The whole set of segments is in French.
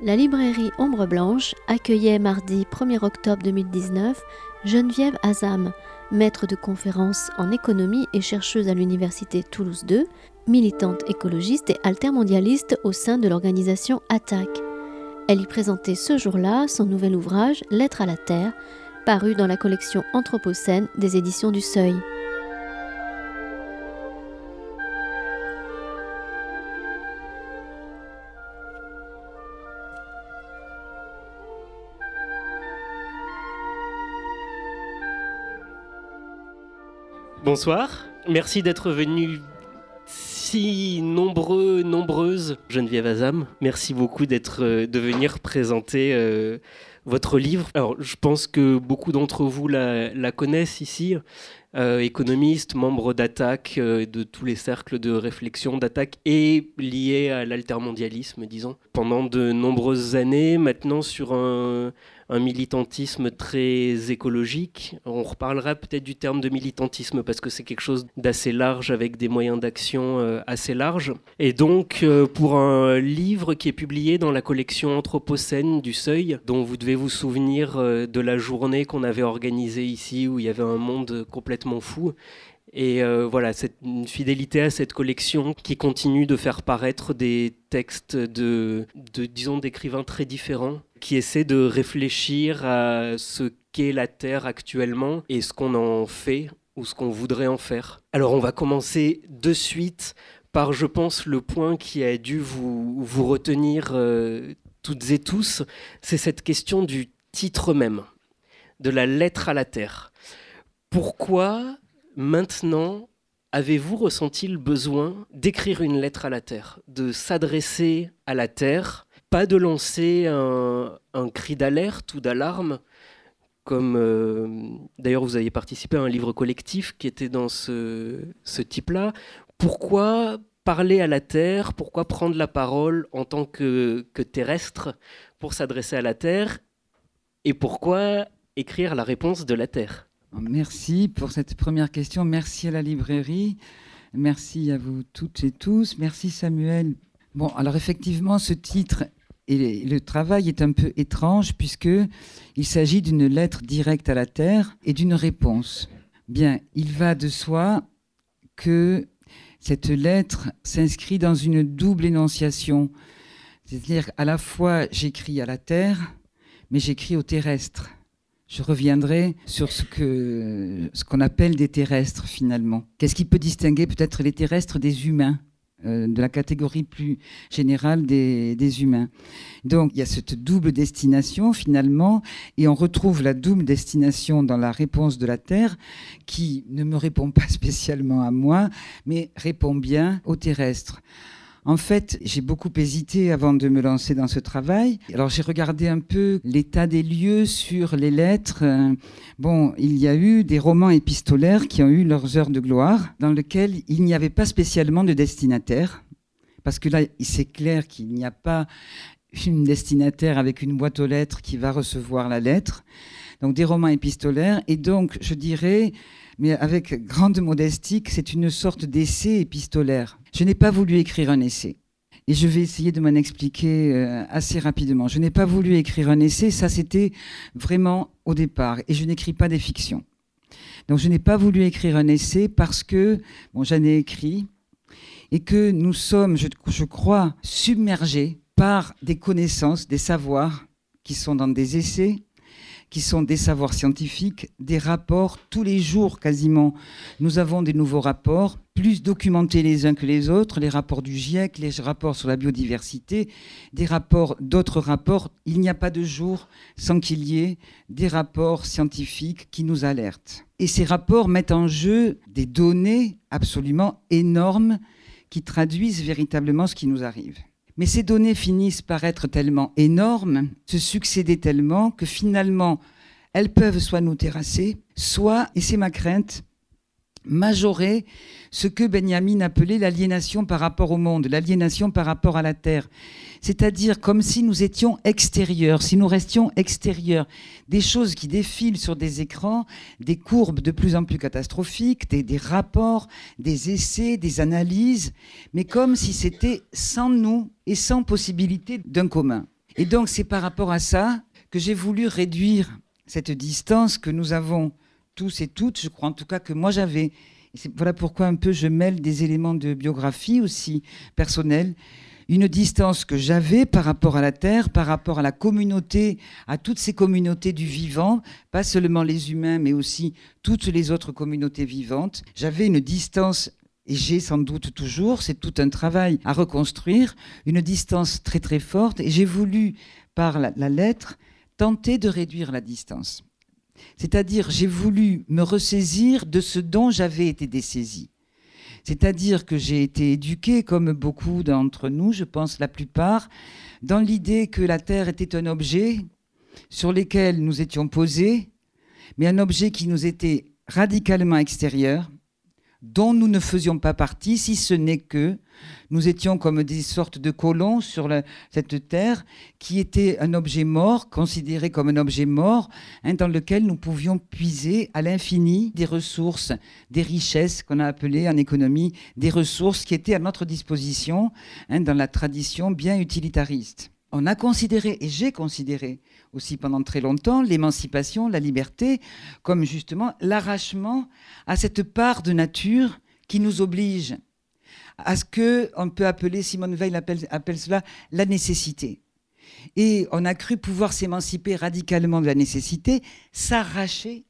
La librairie Ombre Blanche accueillait mardi 1er octobre 2019 Geneviève Azam, maître de conférences en économie et chercheuse à l'université Toulouse 2, militante écologiste et altermondialiste au sein de l'organisation ATTAC. Elle y présentait ce jour-là son nouvel ouvrage Lettre à la Terre, paru dans la collection Anthropocène des éditions du Seuil. Bonsoir, merci d'être venu si nombreux, nombreuses, Geneviève Azam. Merci beaucoup euh, de venir présenter euh, votre livre. Alors, je pense que beaucoup d'entre vous la, connaissent ici. Euh, économiste, membre d'Attaque, de tous les cercles de réflexion d'Attaque et lié à l'altermondialisme, disons, pendant de nombreuses années. Maintenant, sur un, militantisme très écologique. On reparlera peut-être du terme de militantisme parce que c'est quelque chose d'assez large avec des moyens d'action euh, assez larges. Et donc euh, pour un livre qui est publié dans la collection Anthropocène du Seuil, dont vous devez vous souvenir euh, de la journée qu'on avait organisée ici où il y avait un monde complètement fou. Et voilà, c'est une fidélité à cette collection qui continue de faire paraître des textes de, disons, d'écrivains très différents qui essaie de réfléchir à ce qu'est la Terre actuellement et ce qu'on en fait ou ce qu'on voudrait en faire. Alors on va commencer de suite par, je pense, le point qui a dû vous, vous retenir euh, toutes et tous, c'est cette question du titre même, de la lettre à la Terre. Pourquoi maintenant avez-vous ressenti le besoin d'écrire une lettre à la Terre, de s'adresser à la Terre pas de lancer un, cri d'alerte ou d'alarme, comme euh, d'ailleurs vous avez participé à un livre collectif qui était dans ce, type-là. Pourquoi parler à la Terre Pourquoi prendre la parole en tant que, que terrestre pour s'adresser à la Terre Et pourquoi écrire la réponse de la Terre? Merci pour cette première question. Merci à la librairie. Merci à vous toutes et tous. Merci Samuel. Bon, alors effectivement, ce titre et le travail est un peu étrange puisque il s'agit d'une lettre directe à la Terre et d'une réponse. Bien, il va de soi que cette lettre s'inscrit dans une double énonciation. C'est-à-dire à la fois j'écris à la Terre, mais j'écris au terrestre. Je reviendrai sur ce que ce qu'on appelle des terrestres finalement. Qu'est-ce qui peut distinguer peut-être les terrestres des humains euh, de la catégorie plus générale des, humains? Donc il y a cette double destination finalement, et on retrouve la double destination dans la réponse de la Terre, qui ne me répond pas spécialement à moi, mais répond bien aux terrestres. En fait, j'ai beaucoup hésité avant de me lancer dans ce travail. Alors j'ai regardé un peu l'état des lieux sur les lettres. Bon, il y a eu des romans épistolaires qui ont eu leurs heures de gloire, dans lesquels il n'y avait pas spécialement de destinataire. Parce que là, c'est clair qu'il n'y a pas une destinataire avec une boîte aux lettres qui va recevoir la lettre. Donc des romans épistolaires. Et donc, je dirais, mais avec grande modestie, c'est une sorte d'essai épistolaire. Je n'ai pas voulu écrire un essai. Et je vais essayer de m'en expliquer euh, assez rapidement. Je n'ai pas voulu écrire un essai, ça c'était vraiment au départ. Et je n'écris pas des fictions. Donc je n'ai pas voulu écrire un essai parce que, bon, j'en ai écrit, et que nous sommes, je, je crois, submergés par des connaissances, des savoirs qui sont dans des essais, qui sont des savoirs scientifiques, des rapports tous les jours quasiment. Nous avons des nouveaux rapports, plus documentés les uns que les autres, les rapports du GIEC, les rapports sur la biodiversité, des rapports, d'autres rapports. Il n'y a pas de jour sans qu'il y ait des rapports scientifiques qui nous alertent. Et ces rapports mettent en jeu des données absolument énormes qui traduisent véritablement ce qui nous arrive. Mais ces données finissent par être tellement énormes, se succéder tellement que finalement, elles peuvent soit nous terrasser, soit, et c'est ma crainte, majorer ce que Benjamin appelait l'aliénation par rapport au monde, l'aliénation par rapport à la terre. C'est-à-dire comme si nous étions extérieurs, si nous restions extérieurs. Des choses qui défilent sur des écrans, des courbes de plus en plus catastrophiques, des, des rapports, des essais, des analyses, mais comme si c'était sans nous et sans possibilité d'un commun. Et donc c'est par rapport à ça que j'ai voulu réduire cette distance que nous avons tous et toutes, je crois en tout cas que moi j'avais. Voilà pourquoi un peu je mêle des éléments de biographie aussi personnels une distance que j'avais par rapport à la Terre, par rapport à la communauté, à toutes ces communautés du vivant, pas seulement les humains, mais aussi toutes les autres communautés vivantes. J'avais une distance et j'ai sans doute toujours, c'est tout un travail à reconstruire, une distance très très forte, et j'ai voulu, par la, la, lettre, tenter de réduire la distance. C'est-à-dire, j'ai voulu me ressaisir de ce dont j'avais été dessaisi. C'est-à-dire que j'ai été éduqué, comme beaucoup d'entre nous, je pense la plupart, dans l'idée que la Terre était un objet sur lequel nous étions posés, mais un objet qui nous était radicalement extérieur, dont nous ne faisions pas partie, si ce n'est que nous étions comme des sortes de colons sur cette terre qui était un objet mort, considéré comme un objet mort, hein, dans lequel nous pouvions puiser à l'infini des ressources, des richesses qu'on a appelées en économie, des ressources qui étaient à notre disposition hein, dans la tradition bien utilitariste. On a considéré, et j'ai considéré, aussi pendant très longtemps l'émancipation, la liberté, comme justement l'arrachement à cette part de nature qui nous oblige à ce que on peut appeler, Simone Veil appelle, cela la nécessité. Et on a cru pouvoir s'émanciper radicalement de la nécessité, s'arracher.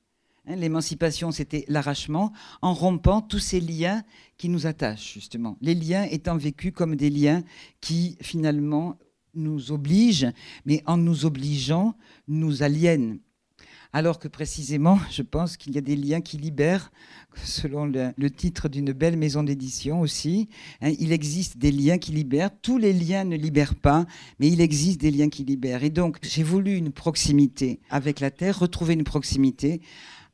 Hein, l'émancipation, c'était l'arrachement, en rompant tous ces liens qui nous attachent, justement. Les liens étant vécus comme des liens qui, finalement, nous oblige, mais en nous obligeant, nous aliène. Alors que précisément, je pense qu'il y a des liens qui libèrent, selon le, titre d'une belle maison d'édition aussi. Hein, il existe des liens qui libèrent. Tous les liens ne libèrent pas, mais il existe des liens qui libèrent. Et donc, j'ai voulu une proximité avec la Terre, retrouver une proximité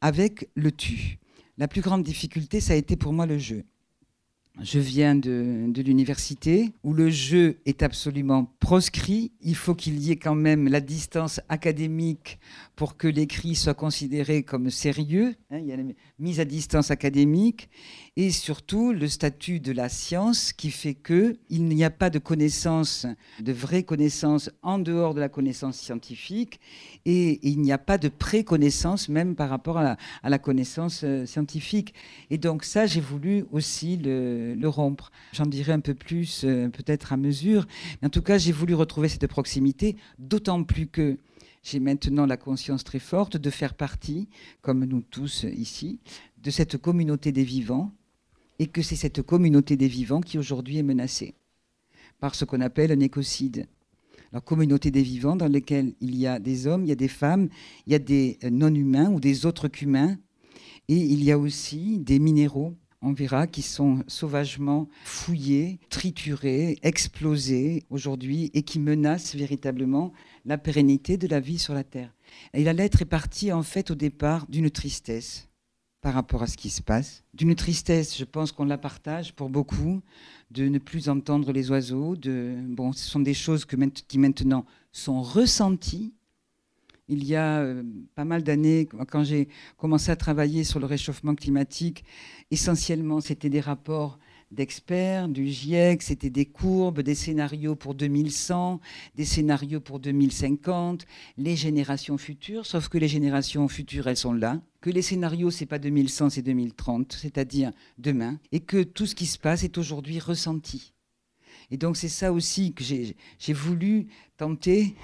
avec le tu. La plus grande difficulté, ça a été pour moi le jeu. Je viens de, l'université où le jeu est absolument proscrit. Il faut qu'il y ait quand même la distance académique pour que l'écrit soit considéré comme sérieux. Hein. il y a la mise à distance académique et surtout le statut de la science qui fait que il n'y a pas de connaissance, de vraie connaissance en dehors de la connaissance scientifique et il n'y a pas de préconnaissance même par rapport à la, connaissance euh, scientifique. Et donc ça, j'ai voulu aussi le, rompre. J'en dirai un peu plus euh, peut-être à mesure. Mais en tout cas, j'ai voulu retrouver cette proximité, d'autant plus que j'ai maintenant la conscience très forte de faire partie, comme nous tous ici, de cette communauté des vivants et que c'est cette communauté des vivants qui aujourd'hui est menacée par ce qu'on appelle un écocide. La communauté des vivants dans laquelle il y a des hommes, il y a des femmes, il y a des non-humains ou des autres qu'humains, et il y a aussi des minéraux, on verra, qui sont sauvagement fouillés, triturés, explosés aujourd'hui et qui menacent véritablement la pérennité de la vie sur la Terre. Et la lettre est partie en fait au départ d'une tristesse par rapport à ce qui se passe. D'une tristesse, je pense qu'on la partage pour beaucoup, de ne plus entendre les oiseaux. De, bon, ce sont des choses qui maintenant sont ressenties. Il y a euh, pas mal d'années, quand j'ai commencé à travailler sur le réchauffement climatique, essentiellement, c'était des rapports d'experts, du GIEC, c'était des courbes, des scénarios pour 2100, des scénarios pour 2050, les générations futures, sauf que les générations futures, elles sont là, que les scénarios, c'est pas 2100, c'est 2030, c'est-à-dire demain, et que tout ce qui se passe est aujourd'hui ressenti. Et donc c'est ça aussi que j'ai voulu tenter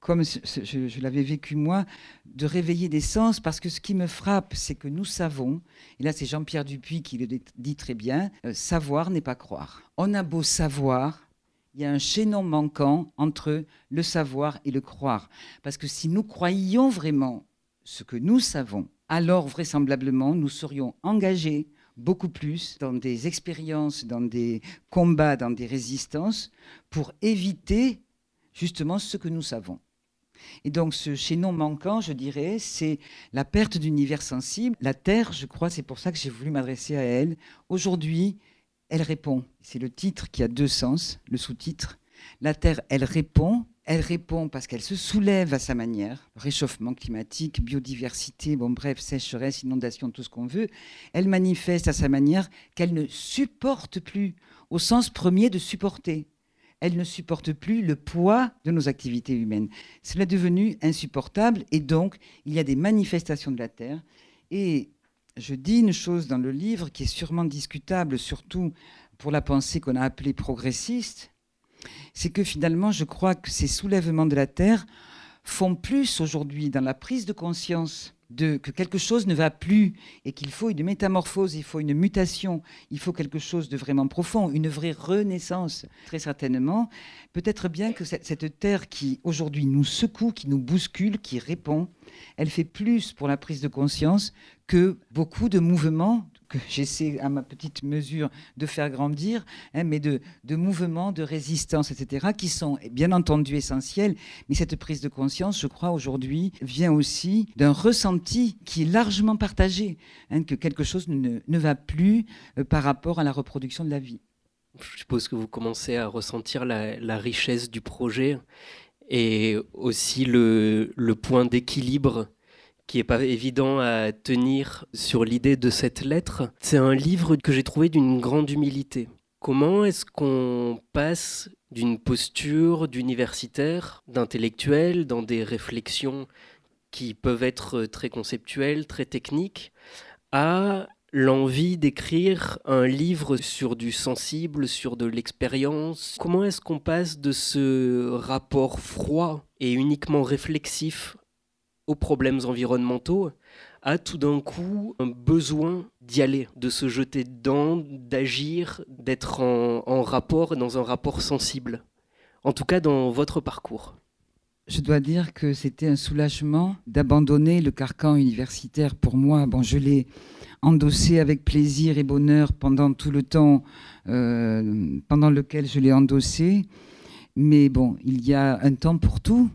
comme je, l'avais vécu moi, de réveiller des sens, parce que ce qui me frappe, c'est que nous savons, et là c'est Jean-Pierre Dupuis qui le dit très bien, euh, savoir n'est pas croire. On a beau savoir, il y a un chaînon manquant entre le savoir et le croire. Parce que si nous croyions vraiment ce que nous savons, alors vraisemblablement nous serions engagés beaucoup plus dans des expériences, dans des combats, dans des résistances, pour éviter justement ce que nous savons. Et donc ce chaînon manquant, je dirais, c'est la perte d'univers sensible. La Terre, je crois, c'est pour ça que j'ai voulu m'adresser à elle. Aujourd'hui, elle répond. C'est le titre qui a deux sens, le sous-titre. La Terre, elle répond. Elle répond parce qu'elle se soulève à sa manière. Réchauffement climatique, biodiversité, bon bref, sécheresse, inondation, tout ce qu'on veut. Elle manifeste à sa manière qu'elle ne supporte plus, au sens premier de supporter elle ne supporte plus le poids de nos activités humaines. Cela est devenu insupportable et donc il y a des manifestations de la Terre. Et je dis une chose dans le livre qui est sûrement discutable, surtout pour la pensée qu'on a appelée progressiste, c'est que finalement, je crois que ces soulèvements de la Terre font plus aujourd'hui dans la prise de conscience de, que quelque chose ne va plus et qu'il faut une métamorphose, il faut une mutation, il faut quelque chose de vraiment profond, une vraie renaissance, très certainement. Peut-être bien que cette, cette terre qui aujourd'hui nous secoue, qui nous bouscule, qui répond, elle fait plus pour la prise de conscience que beaucoup de mouvements j'essaie à ma petite mesure de faire grandir, hein, mais de, mouvements, de résistance, etc., qui sont bien entendu essentiels. Mais cette prise de conscience, je crois, aujourd'hui, vient aussi d'un ressenti qui est largement partagé, hein, que quelque chose ne, va plus euh, par rapport à la reproduction de la vie. Je suppose que vous commencez à ressentir la, richesse du projet et aussi le point d'équilibre qui est pas évident à tenir sur l'idée de cette lettre. C'est un livre que j'ai trouvé d'une grande humilité. Comment est-ce qu'on passe d'une posture d'universitaire, d'intellectuel, dans des réflexions qui peuvent être très conceptuelles, très techniques, à l'envie d'écrire un livre sur du sensible, sur de l'expérience? Comment est-ce qu'on passe de ce rapport froid et uniquement réflexif aux problèmes environnementaux a tout d'un coup un besoin d'y aller, de se jeter dedans, d'agir, d'être en, en, rapport, dans un rapport sensible. En tout cas, dans votre parcours. Je dois dire que c'était un soulagement d'abandonner le carcan universitaire pour moi. Bon, je l'ai endossé avec plaisir et bonheur pendant tout le temps euh, pendant lequel je l'ai endossé. Mais bon, il y a un temps pour tout.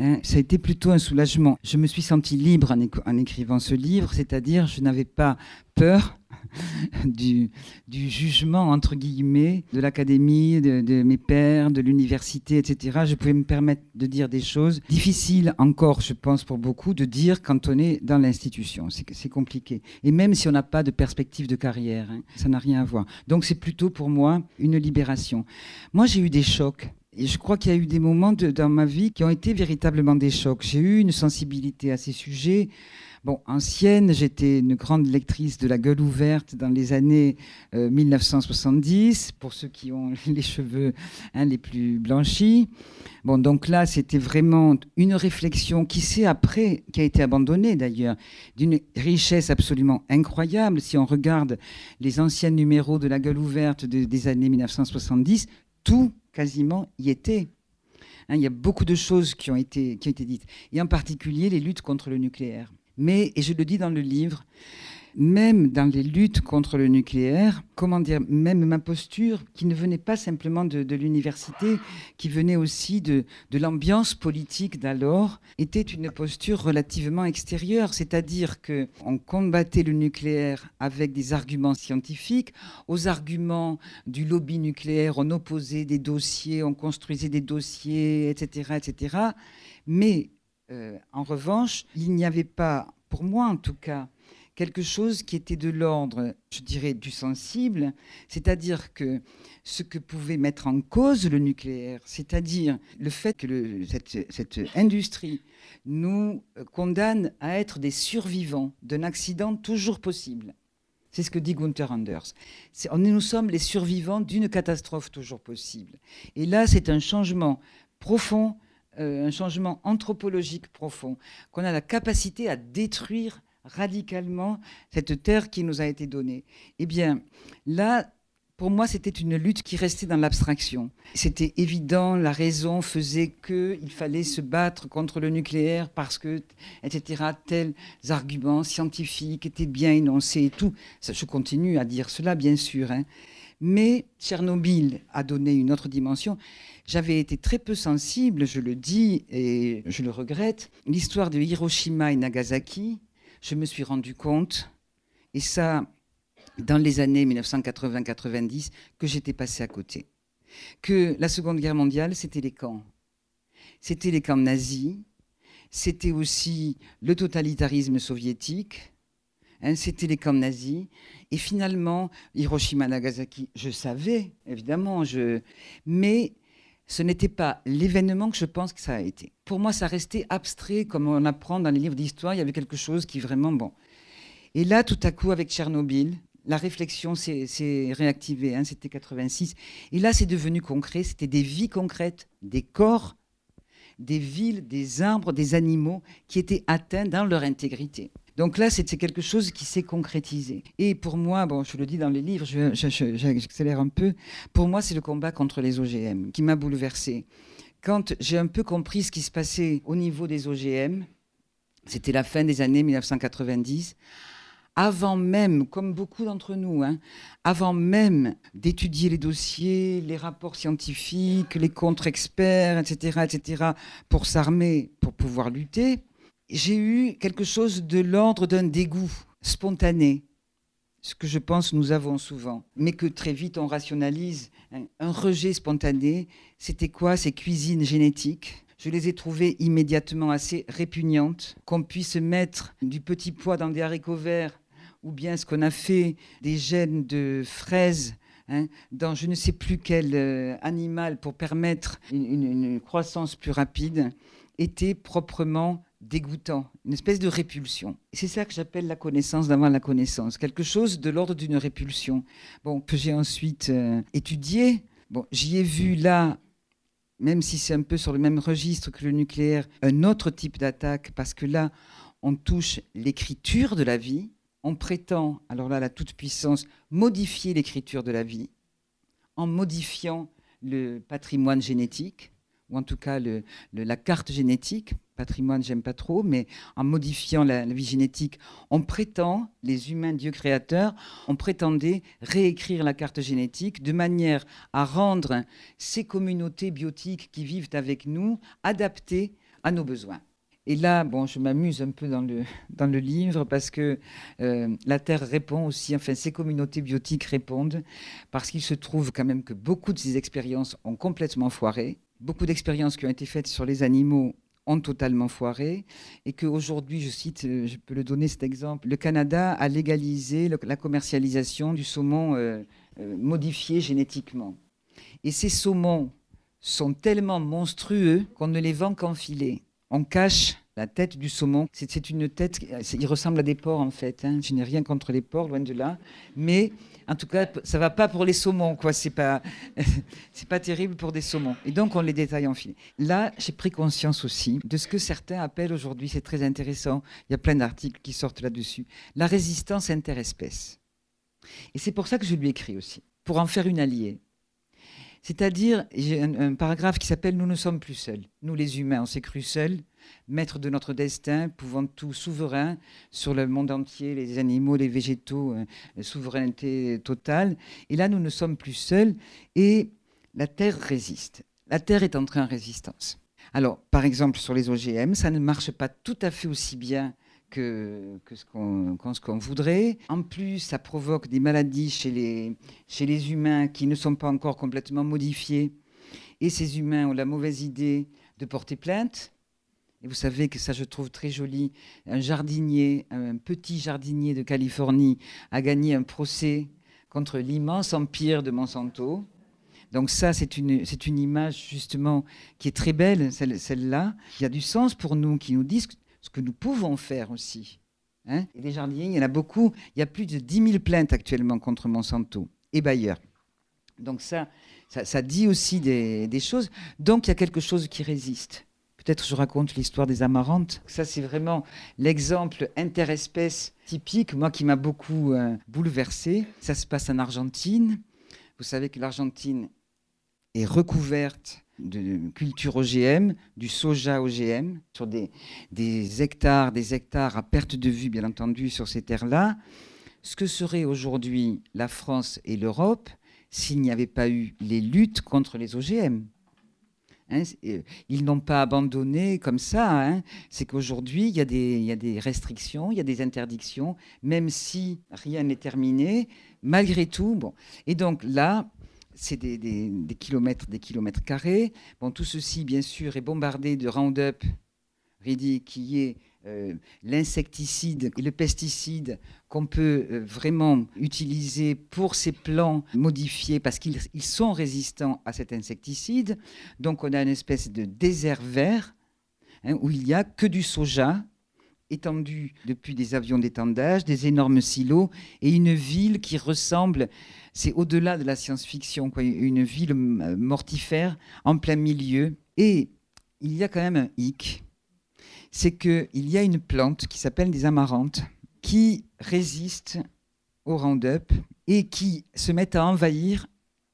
Hein, ça a été plutôt un soulagement. Je me suis sentie libre en, écrivant ce livre, c'est-à-dire je n'avais pas peur du, jugement, entre guillemets, de l'académie, de, mes pairs, de l'université, etc. Je pouvais me permettre de dire des choses difficiles encore, je pense, pour beaucoup, de dire quand on est dans l'institution. C'est compliqué. Et même si on n'a pas de perspective de carrière, hein, ça n'a rien à voir. Donc c'est plutôt pour moi une libération. Moi, j'ai eu des chocs. Et je crois qu'il y a eu des moments dans ma vie qui ont été véritablement des chocs. J'ai eu une sensibilité à ces sujets. Bon, ancienne, j'étais une grande lectrice de La Gueule ouverte dans les années euh, 1970, pour ceux qui ont les cheveux hein, les plus blanchis. Bon, donc là, c'était vraiment une réflexion qui s'est après, qui a été abandonnée d'ailleurs, d'une richesse absolument incroyable. Si on regarde les anciens numéros de La Gueule ouverte de, des années 1970, tout quasiment y était. Hein, il y a beaucoup de choses qui ont, été, qui ont été dites, et en particulier les luttes contre le nucléaire. Mais, et je le dis dans le livre, même dans les luttes contre le nucléaire, comment dire, même ma posture, qui ne venait pas simplement de, l'université, qui venait aussi de, de l'ambiance politique d'alors, était une posture relativement extérieure, c'est-à-dire que on combattait le nucléaire avec des arguments scientifiques, aux arguments du lobby nucléaire, on opposait des dossiers, on construisait des dossiers, etc., etc. Mais euh, en revanche, il n'y avait pas, pour moi en tout cas, quelque chose qui était de l'ordre, je dirais, du sensible, c'est-à-dire que ce que pouvait mettre en cause le nucléaire, c'est-à-dire le fait que cette, industrie nous condamne à être des survivants d'un accident toujours possible. C'est ce que dit Gunther Anders. Nous sommes les survivants d'une catastrophe toujours possible. Et là, c'est un changement profond euh, un changement anthropologique profond, qu'on a la capacité à détruire radicalement cette terre qui nous a été donnée. Eh bien, là, pour moi, c'était une lutte qui restait dans l'abstraction. C'était évident, la raison faisait qu'il fallait se battre contre le nucléaire parce que, etc., tels arguments scientifiques étaient bien énoncés et tout. Je continue à dire cela, bien sûr. Hein. Mais Tchernobyl a donné une autre dimension. J'avais été très peu sensible, je le dis et je le regrette. L'histoire de Hiroshima et Nagasaki, je me suis rendu compte, et ça dans les années 1980-90, que j'étais passé à côté. Que la Seconde Guerre mondiale, c'était les camps. C'était les camps nazis, c'était aussi le totalitarisme soviétique, hein, c'était les camps nazis. Et finalement, Hiroshima, Nagasaki, je savais, évidemment, mais ce n'était pas l'événement que je pense que ça a été. Pour moi, ça restait abstrait, comme on apprend dans les livres d'histoire. Il y avait quelque chose qui vraiment bon. Et là, tout à coup, avec Tchernobyl, la réflexion s'est réactivée. Hein, c'était 86. Et là, c'est devenu concret. C'était des vies concrètes, des corps, des villes, des arbres, des animaux qui étaient atteints dans leur intégrité. Donc là, c'est quelque chose qui s'est concrétisé. Et pour moi, bon, je le dis dans les livres, j'accélère un peu, pour moi, c'est le combat contre les OGM qui m'a bouleversé. Quand j'ai un peu compris ce qui se passait au niveau des OGM, c'était la fin des années 1990, avant même, comme beaucoup d'entre nous, hein, avant même d'étudier les dossiers, les rapports scientifiques, les contre-experts, etc., etc., pour s'armer, pour pouvoir lutter, j'ai eu quelque chose de l'ordre d'un dégoût spontané, ce que je pense nous avons souvent, mais que très vite on rationalise. Un rejet spontané, c'était quoi ces cuisines génétiques? Je les ai trouvées immédiatement assez répugnantes. Qu'on puisse mettre du petit pois dans des haricots verts, ou bien ce qu'on a fait des gènes de fraises hein, dans je ne sais plus quel euh, animal pour permettre une croissance plus rapide, était proprement dégoûtant, une espèce de répulsion. C'est ça que j'appelle la connaissance d'avant la connaissance, quelque chose de l'ordre d'une répulsion. Bon, que j'ai ensuite euh, étudié. Bon, j'y ai vu là, même si c'est un peu sur le même registre que le nucléaire, un autre type d'attaque, parce que là, on touche l'écriture de la vie. On prétend, alors là, la toute-puissance, modifier l'écriture de la vie en modifiant le patrimoine génétique, ou en tout cas la carte génétique, patrimoine, j'aime pas trop, mais en modifiant la, vie génétique, on prétend, les humains, Dieu créateur, on prétendait réécrire la carte génétique de manière à rendre ces communautés biotiques qui vivent avec nous adaptées à nos besoins. Et là, bon, je m'amuse un peu dans le, livre parce que euh, la Terre répond aussi, enfin ces communautés biotiques répondent, parce qu'il se trouve quand même que beaucoup de ces expériences ont complètement foiré. Beaucoup d'expériences qui ont été faites sur les animaux ont totalement foiré et qu'aujourd'hui, je cite, euh, je peux le donner cet exemple, le Canada a légalisé la commercialisation du saumon euh, euh, modifié génétiquement. Et ces saumons sont tellement monstrueux qu'on ne les vend qu'en filet. On cache la tête du saumon. C'est une tête, il ressemble à des porcs en fait. Hein. Je n'ai rien contre les porcs, loin de là. Mais en tout cas, ça va pas pour les saumons, quoi. C'est pas, c'est pas terrible pour des saumons. Et donc, on les détaille en filet. Là, j'ai pris conscience aussi de ce que certains appellent aujourd'hui, c'est très intéressant. Il y a plein d'articles qui sortent là-dessus. La résistance interespèce. Et c'est pour ça que je lui écris aussi, pour en faire une alliée. C'est-à-dire, j'ai un, paragraphe qui s'appelle Nous ne sommes plus seuls. Nous, les humains, on s'est cru seuls, maîtres de notre destin, pouvant tout souverain sur le monde entier, les animaux, les végétaux, euh, souveraineté totale. Et là, nous ne sommes plus seuls et la Terre résiste. La Terre est entrée en résistance. Alors, par exemple, sur les OGM, ça ne marche pas tout à fait aussi bien que, ce qu'on voudrait. En plus, ça provoque des maladies chez les, chez les humains qui ne sont pas encore complètement modifiés. Et ces humains ont la mauvaise idée de porter plainte. Et vous savez que ça, je trouve très joli. Un jardinier, un petit jardinier de Californie, a gagné un procès contre l'immense empire de Monsanto. Donc ça, c'est une, c'est une image justement qui est très belle, celle, celle-là. Y a du sens pour nous, qui nous disent ce que nous pouvons faire aussi. Hein et les jardiniers, il y en a beaucoup. Il y a plus de 10 000 plaintes actuellement contre Monsanto et Bayer. Donc ça, ça, dit aussi des, choses. Donc il y a quelque chose qui résiste. Peut-être je raconte l'histoire des amarantes. Ça, c'est vraiment l'exemple interespèce typique, moi qui m'a beaucoup euh, bouleversé. Ça se passe en Argentine. Vous savez que l'Argentine est recouverte de culture OGM, du soja OGM, sur des, des, hectares, des hectares à perte de vue, bien entendu, sur ces terres-là. Ce que serait aujourd'hui la France et l'Europe s'il n'y avait pas eu les luttes contre les OGM. Hein, euh, ils n'ont pas abandonné comme ça. Hein. C'est qu'aujourd'hui, il, y, a des restrictions, il y a des interdictions, même si rien n'est terminé, malgré tout. Bon. Et donc là, c'est des, kilomètres, des kilomètres carrés. Bon, tout ceci, bien sûr, est bombardé de Roundup Ready, qui est euh, l'insecticide et le pesticide qu'on peut euh, vraiment utiliser pour ces plants modifiés parce qu'ils sont résistants à cet insecticide. Donc on a une espèce de désert vert hein, où il n'y a que du soja étendu depuis des avions d'étendage, des énormes silos et une ville qui ressemble, c'est au-delà de la science-fiction, une ville mortifère en plein milieu. Et il y a quand même un hic c'est qu'il y a une plante qui s'appelle des amarantes qui résiste au Roundup et qui se mettent à envahir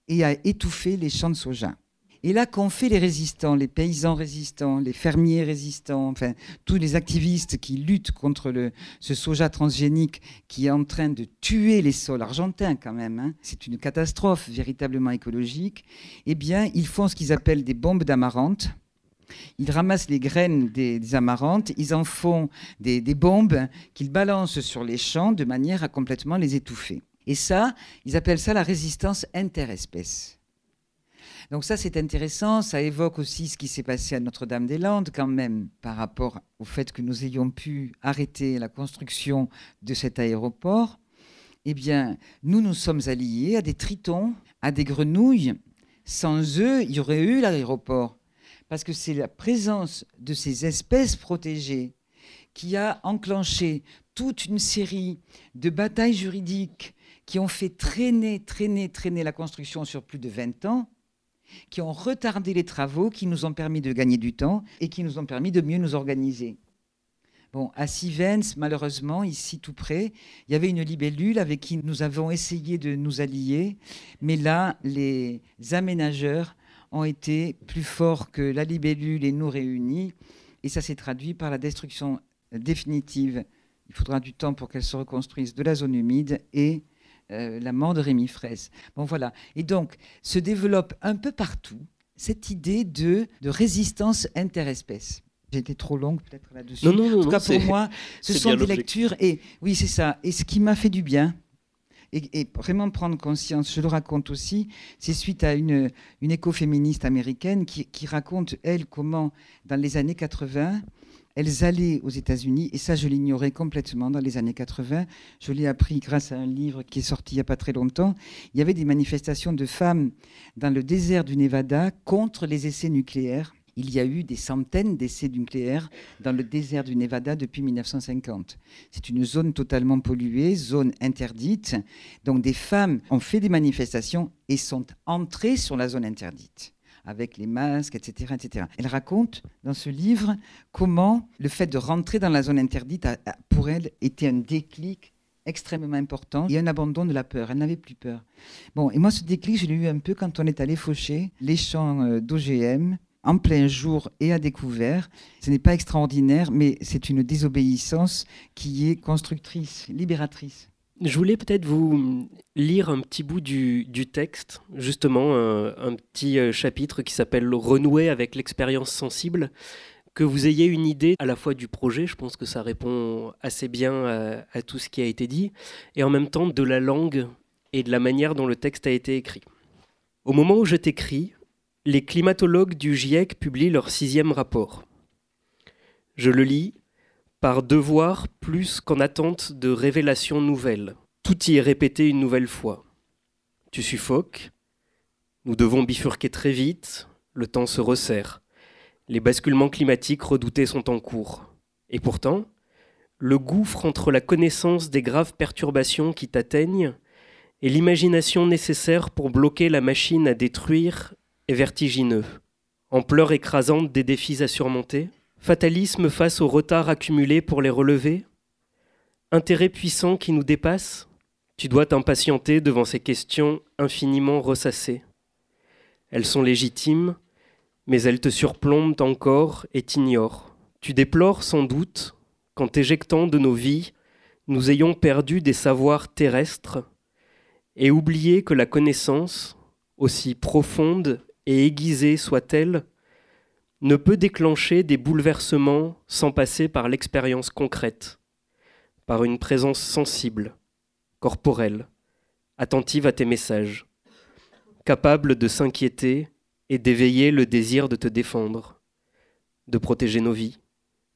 et à étouffer les champs de soja. Et là qu'on fait les résistants, les paysans résistants, les fermiers résistants, enfin tous les activistes qui luttent contre ce soja transgénique qui est en train de tuer les sols argentins quand même, hein, c'est une catastrophe véritablement écologique, eh bien ils font ce qu'ils appellent des bombes d'amarante ils ramassent les graines des, amarantes, ils en font des, bombes qu'ils balancent sur les champs de manière à complètement les étouffer. Et ça, ils appellent ça la résistance interespèce. Donc ça, c'est intéressant. Ça évoque aussi ce qui s'est passé à Notre-Dame-des-Landes quand même par rapport au fait que nous ayons pu arrêter la construction de cet aéroport. Eh bien, nous nous sommes alliés à des tritons, à des grenouilles. Sans eux, il y aurait eu l'aéroport parce que c'est la présence de ces espèces protégées qui a enclenché toute une série de batailles juridiques qui ont fait traîner, traîner, traîner la construction sur plus de 20 ans, qui ont retardé les travaux, qui nous ont permis de gagner du temps et qui nous ont permis de mieux nous organiser. Bon, à Sivens, malheureusement, ici tout près, il y avait une libellule avec qui nous avons essayé de nous allier, mais là, les aménageurs ont été plus forts que la libellule et nous réunis. Et ça s'est traduit par la destruction définitive, il faudra du temps pour qu'elle se reconstruise, de la zone humide et euh, la mort de Rémi Fraisse. Bon voilà. Et donc se développe un peu partout cette idée de, de résistance interespèce. J'ai été trop longue peut-être là-dessus. Non, non, en tout cas pour moi, ce sont des lectures et oui c'est ça. Et ce qui m'a fait du bien, et, vraiment prendre conscience, je le raconte aussi, c'est suite à une, écoféministe américaine qui, qui, raconte, elle, comment dans les années 80, elles allaient aux États-Unis, et ça je l'ignorais complètement dans les années 80, je l'ai appris grâce à un livre qui est sorti il n'y a pas très longtemps, il y avait des manifestations de femmes dans le désert du Nevada contre les essais nucléaires il y a eu des centaines d'essais nucléaires dans le désert du Nevada depuis 1950. C'est une zone totalement polluée, zone interdite. Donc des femmes ont fait des manifestations et sont entrées sur la zone interdite avec les masques, etc., etc. Elle raconte dans ce livre comment le fait de rentrer dans la zone interdite, a, pour elle, était un déclic extrêmement important et un abandon de la peur. Elle n'avait plus peur. Bon, et moi, ce déclic, je l'ai eu un peu quand on est allé faucher les champs euh, d'OGM en plein jour et à découvert. Ce n'est pas extraordinaire, mais c'est une désobéissance qui est constructrice, libératrice. Je voulais peut-être vous lire un petit bout du, texte, justement un, petit euh, chapitre qui s'appelle Renouer avec l'expérience sensible, que vous ayez une idée à la fois du projet, je pense que ça répond assez bien à tout ce qui a été dit, et en même temps de la langue et de la manière dont le texte a été écrit. Au moment où je t'écris, les climatologues du GIEC publient leur sixième rapport. Je le lis par devoir plus qu'en attente de révélations nouvelles. Tout y est répété une nouvelle fois. Tu suffoques, nous devons bifurquer très vite, le temps se resserre. Les basculements climatiques redoutés sont en cours. Et pourtant, le gouffre entre la connaissance des graves perturbations qui t'atteignent et l'imagination nécessaire pour bloquer la machine à détruire et vertigineux, ampleur écrasante des défis à surmonter, fatalisme face au retard accumulé pour les relever, intérêt puissant qui nous dépasse, tu dois t'impatienter devant ces questions infiniment ressassées. Elles sont légitimes, mais elles te surplombent encore et t'ignorent. Tu déplores sans doute qu'en t'éjectant de nos vies, nous ayons perdu des savoirs terrestres et oublié que la connaissance, aussi profonde et aiguisée soit-elle, ne peut déclencher des bouleversements sans passer par l'expérience concrète, par une présence sensible, corporelle, attentive à tes messages, capable de s'inquiéter et d'éveiller le désir de te défendre, de protéger nos vies,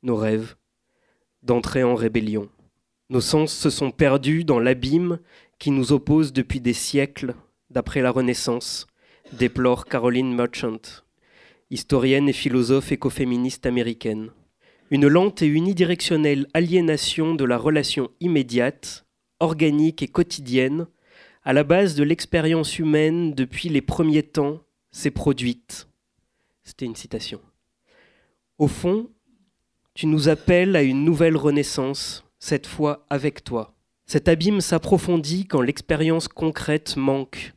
nos rêves, d'entrer en rébellion. Nos sens se sont perdus dans l'abîme qui nous oppose depuis des siècles, d'après la Renaissance, déplore Caroline Merchant, historienne et philosophe écoféministe américaine. Une lente et unidirectionnelle aliénation de la relation immédiate, organique et quotidienne, à la base de l'expérience humaine depuis les premiers temps, s'est produite. C'était une citation. Au fond, tu nous appelles à une nouvelle renaissance, cette fois avec toi. Cet abîme s'approfondit quand l'expérience concrète manque,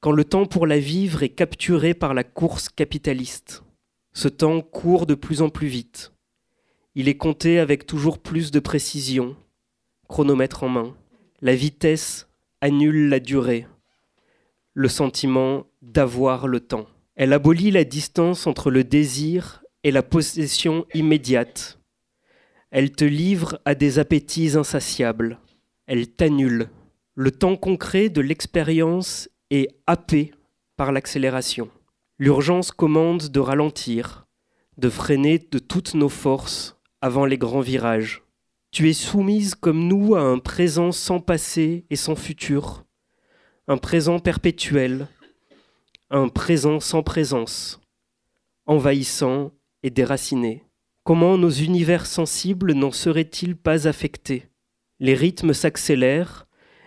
quand le temps pour la vivre est capturé par la course capitaliste. Ce temps court de plus en plus vite. Il est compté avec toujours plus de précision, chronomètre en main. La vitesse annule la durée, le sentiment d'avoir le temps. Elle abolit la distance entre le désir et la possession immédiate. Elle te livre à des appétits insatiables. Elle t'annule. Le temps concret de l'expérience est happé par l'accélération. L'urgence commande de ralentir, de freiner de toutes nos forces avant les grands virages. Tu es soumise comme nous à un présent sans passé et sans futur, un présent perpétuel, un présent sans présence, envahissant et déraciné. Comment nos univers sensibles n'en seraient-ils pas affectés? Les rythmes s'accélèrent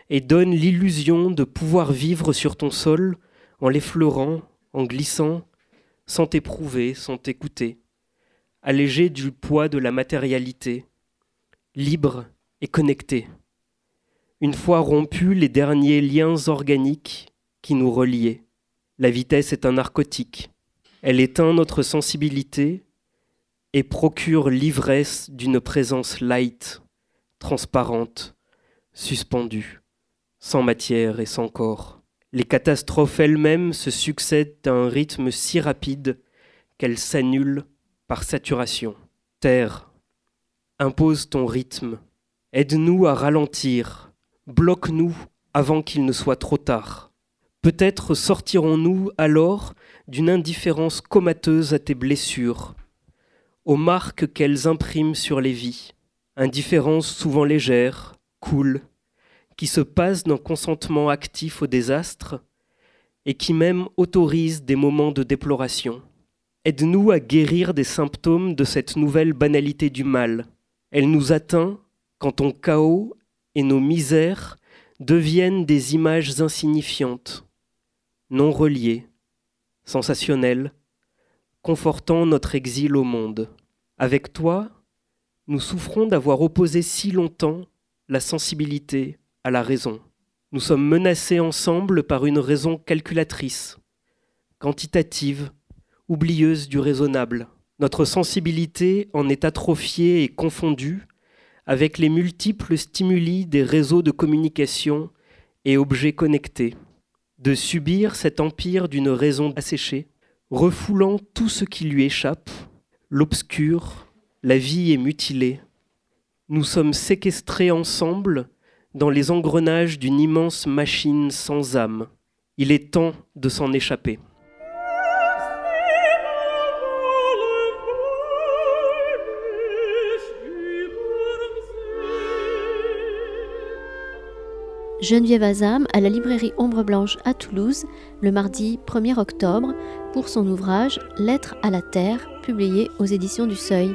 et donnent l'illusion de pouvoir vivre sur ton sol en l'effleurant, en glissant, sans t'éprouver, sans t'écouter, allégé du poids de la matérialité, libre et connecté. Une fois rompus les derniers liens organiques qui nous reliaient, la vitesse est un narcotique. Elle éteint notre sensibilité et procure l'ivresse d'une présence light, transparente, suspendue, sans matière et sans corps. Les catastrophes elles-mêmes se succèdent à un rythme si rapide qu'elles s'annulent par saturation. Terre, impose ton rythme, aide-nous à ralentir, bloque-nous avant qu'il ne soit trop tard. Peut-être sortirons-nous alors d'une indifférence comateuse à tes blessures, aux marques qu'elles impriment sur les vies, indifférence souvent légère, cool, qui se passe d'un consentement actif au désastre et qui même autorise des moments de déploration. Aide-nous à guérir des symptômes de cette nouvelle banalité du mal. Elle nous atteint quand ton chaos et nos misères deviennent des images insignifiantes, non reliées, sensationnelles, confortant notre exil au monde. Avec toi, nous souffrons d'avoir opposé si longtemps la sensibilité à la raison. Nous sommes menacés ensemble par une raison calculatrice, quantitative, oublieuse du raisonnable. Notre sensibilité en est atrophiée et confondue avec les multiples stimuli des réseaux de communication et objets connectés, de subir cet empire d'une raison asséchée, refoulant tout ce qui lui échappe, l'obscur, la vie est mutilée. Nous sommes séquestrés ensemble dans les engrenages d'une immense machine sans âme. Il est temps de s'en échapper. Geneviève Azam à la librairie Ombre Blanche à Toulouse le mardi 1er octobre pour son ouvrage Lettres à la Terre, publié aux éditions du Seuil.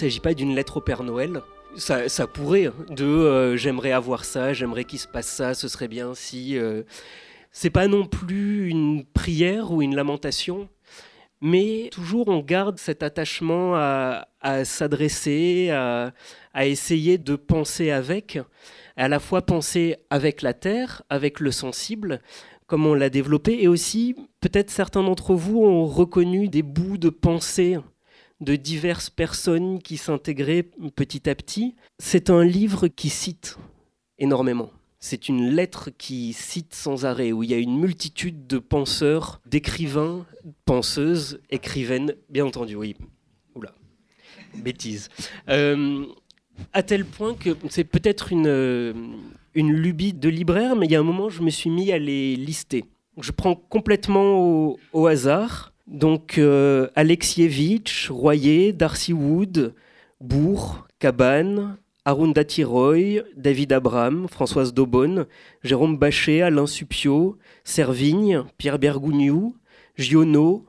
S'agit pas d'une lettre au Père Noël. Ça, pourrait, hein, de euh, j'aimerais avoir ça, j'aimerais qu'il se passe ça, ce serait bien si. Euh, c'est pas non plus une prière ou une lamentation, mais toujours on garde cet attachement à, s'adresser, à, essayer de penser avec, à la fois penser avec la terre, avec le sensible, comme on l'a développé, et aussi peut-être certains d'entre vous ont reconnu des bouts de pensée de diverses personnes qui s'intégraient petit à petit. C'est un livre qui cite énormément. C'est une lettre qui cite sans arrêt, où il y a une multitude de penseurs, d'écrivains, penseuses, écrivaines, bien entendu, oui. Oula, bêtise. Euh, à tel point que c'est peut-être une, une lubie de libraire, mais il y a un moment, je me suis mis à les lister. Je prends complètement au hasard donc euh, Alexievitch, Royer, Darcy Wood, Bourg, Cabane, Arundhati Roy, David Abram, Françoise Daubonne, Jérôme Bachet, Alain Supio, Servigne, Pierre Bergougnou, Giono,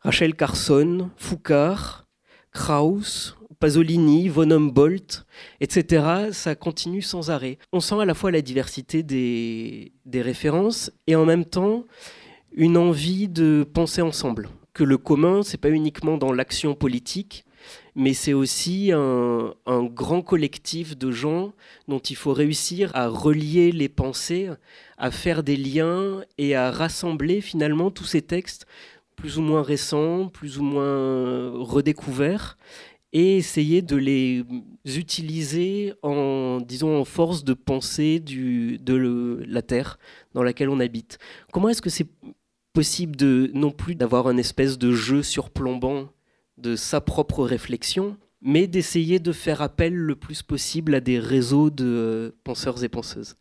Rachel Carson, Foucard, Krauss, Pasolini, von Humboldt, etc. Ça continue sans arrêt. On sent à la fois la diversité des, des références et en même temps une envie de penser ensemble. Que le commun, c'est pas uniquement dans l'action politique, mais c'est aussi un, grand collectif de gens dont il faut réussir à relier les pensées, à faire des liens et à rassembler finalement tous ces textes plus ou moins récents, plus ou moins redécouverts, et essayer de les utiliser en, disons, en force de pensée du, de la Terre dans laquelle on habite. Comment est-ce que c'est possible de non plus d'avoir un espèce de jeu surplombant de sa propre réflexion, mais d'essayer de faire appel le plus possible à des réseaux de penseurs et penseuses.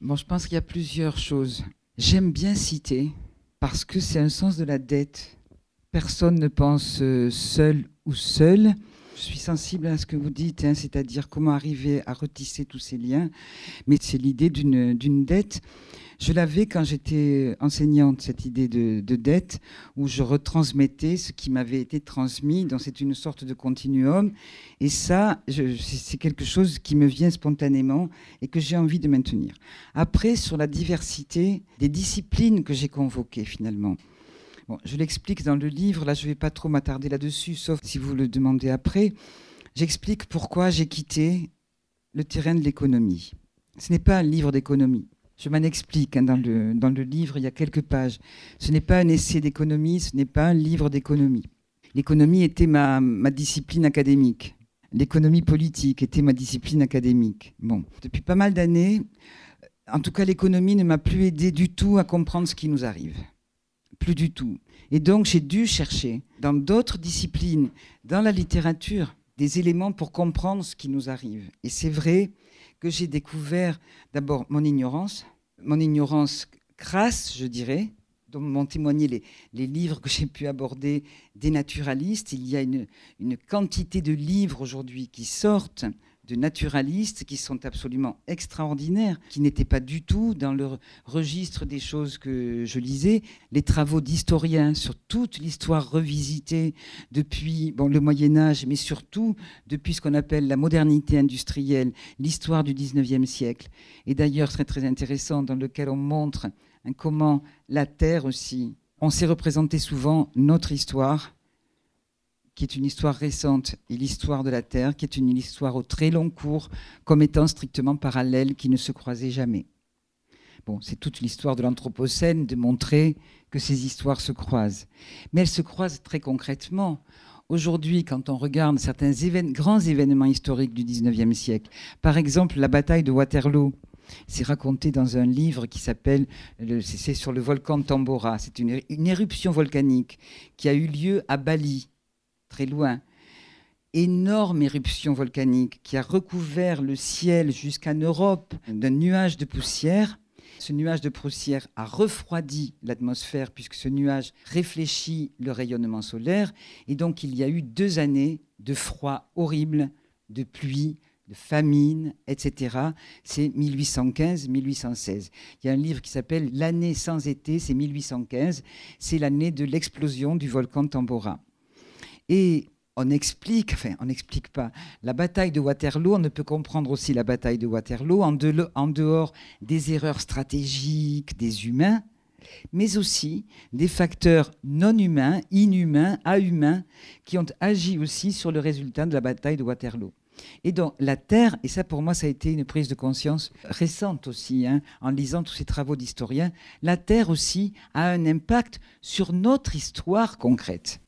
Bon, je pense qu'il y a plusieurs choses. J'aime bien citer parce que c'est un sens de la dette. Personne ne pense euh, seul ou seul. Je suis sensible à ce que vous dites, hein, c'est-à-dire comment arriver à retisser tous ces liens, mais c'est l'idée d'une dette. Je l'avais quand j'étais enseignante, cette idée de, dette, où je retransmettais ce qui m'avait été transmis, donc c'est une sorte de continuum. Et ça, c'est quelque chose qui me vient spontanément et que j'ai envie de maintenir. Après, sur la diversité des disciplines que j'ai convoquées finalement. Bon, je l'explique dans le livre, là je ne vais pas trop m'attarder là-dessus, sauf si vous le demandez après. J'explique pourquoi j'ai quitté le terrain de l'économie. Ce n'est pas un livre d'économie. Je m'en explique hein, dans, le, dans le livre, il y a quelques pages. Ce n'est pas un essai d'économie, ce n'est pas un livre d'économie. L'économie était ma, ma discipline académique. L'économie politique était ma discipline académique. Bon, depuis pas mal d'années, en tout cas, l'économie ne m'a plus aidé du tout à comprendre ce qui nous arrive. Plus du tout. Et donc, j'ai dû chercher dans d'autres disciplines, dans la littérature, des éléments pour comprendre ce qui nous arrive. Et c'est vrai j'ai découvert d'abord mon ignorance, mon ignorance crasse, je dirais, dont m'ont témoigné les, livres que j'ai pu aborder des naturalistes. Il y a une quantité de livres aujourd'hui qui sortent de naturalistes qui sont absolument extraordinaires, qui n'étaient pas du tout dans le registre des choses que je lisais. Les travaux d'historiens sur toute l'histoire revisitée depuis bon, le Moyen Âge, mais surtout depuis ce qu'on appelle la modernité industrielle, l'histoire du 19e siècle. Et d'ailleurs, très très intéressant, dans lequel on montre comment la Terre aussi, on s'est représenté souvent notre histoire qui est une histoire récente, et l'histoire de la Terre, qui est une histoire au très long cours, comme étant strictement parallèle, qui ne se croisaient jamais. C'est toute l'histoire de l'Anthropocène de montrer que ces histoires se croisent. Mais elles se croisent très concrètement. Aujourd'hui, quand on regarde certains grands événements historiques du 19e siècle, par exemple la bataille de Waterloo, c'est raconté dans un livre qui s'appelle, c'est sur le volcan Tambora, c'est une éruption volcanique qui a eu lieu à Bali très loin. Énorme éruption volcanique qui a recouvert le ciel jusqu'en Europe d'un nuage de poussière. Ce nuage de poussière a refroidi l'atmosphère puisque ce nuage réfléchit le rayonnement solaire. Et donc il y a eu deux années de froid horrible, de pluie, de famine, etc. C'est 1815-1816. Il y a un livre qui s'appelle L'année sans été, c'est 1815. C'est l'année de l'explosion du volcan Tambora. Et on explique, enfin, on n'explique pas. La bataille de Waterloo, on ne peut comprendre aussi la bataille de Waterloo en, dehors des erreurs stratégiques des humains, mais aussi des facteurs non humains, inhumains, ahumains, qui ont agi aussi sur le résultat de la bataille de Waterloo. Et donc la Terre, et ça pour moi ça a été une prise de conscience récente aussi, hein, en lisant tous ces travaux d'historiens, la Terre aussi a un impact sur notre histoire concrète.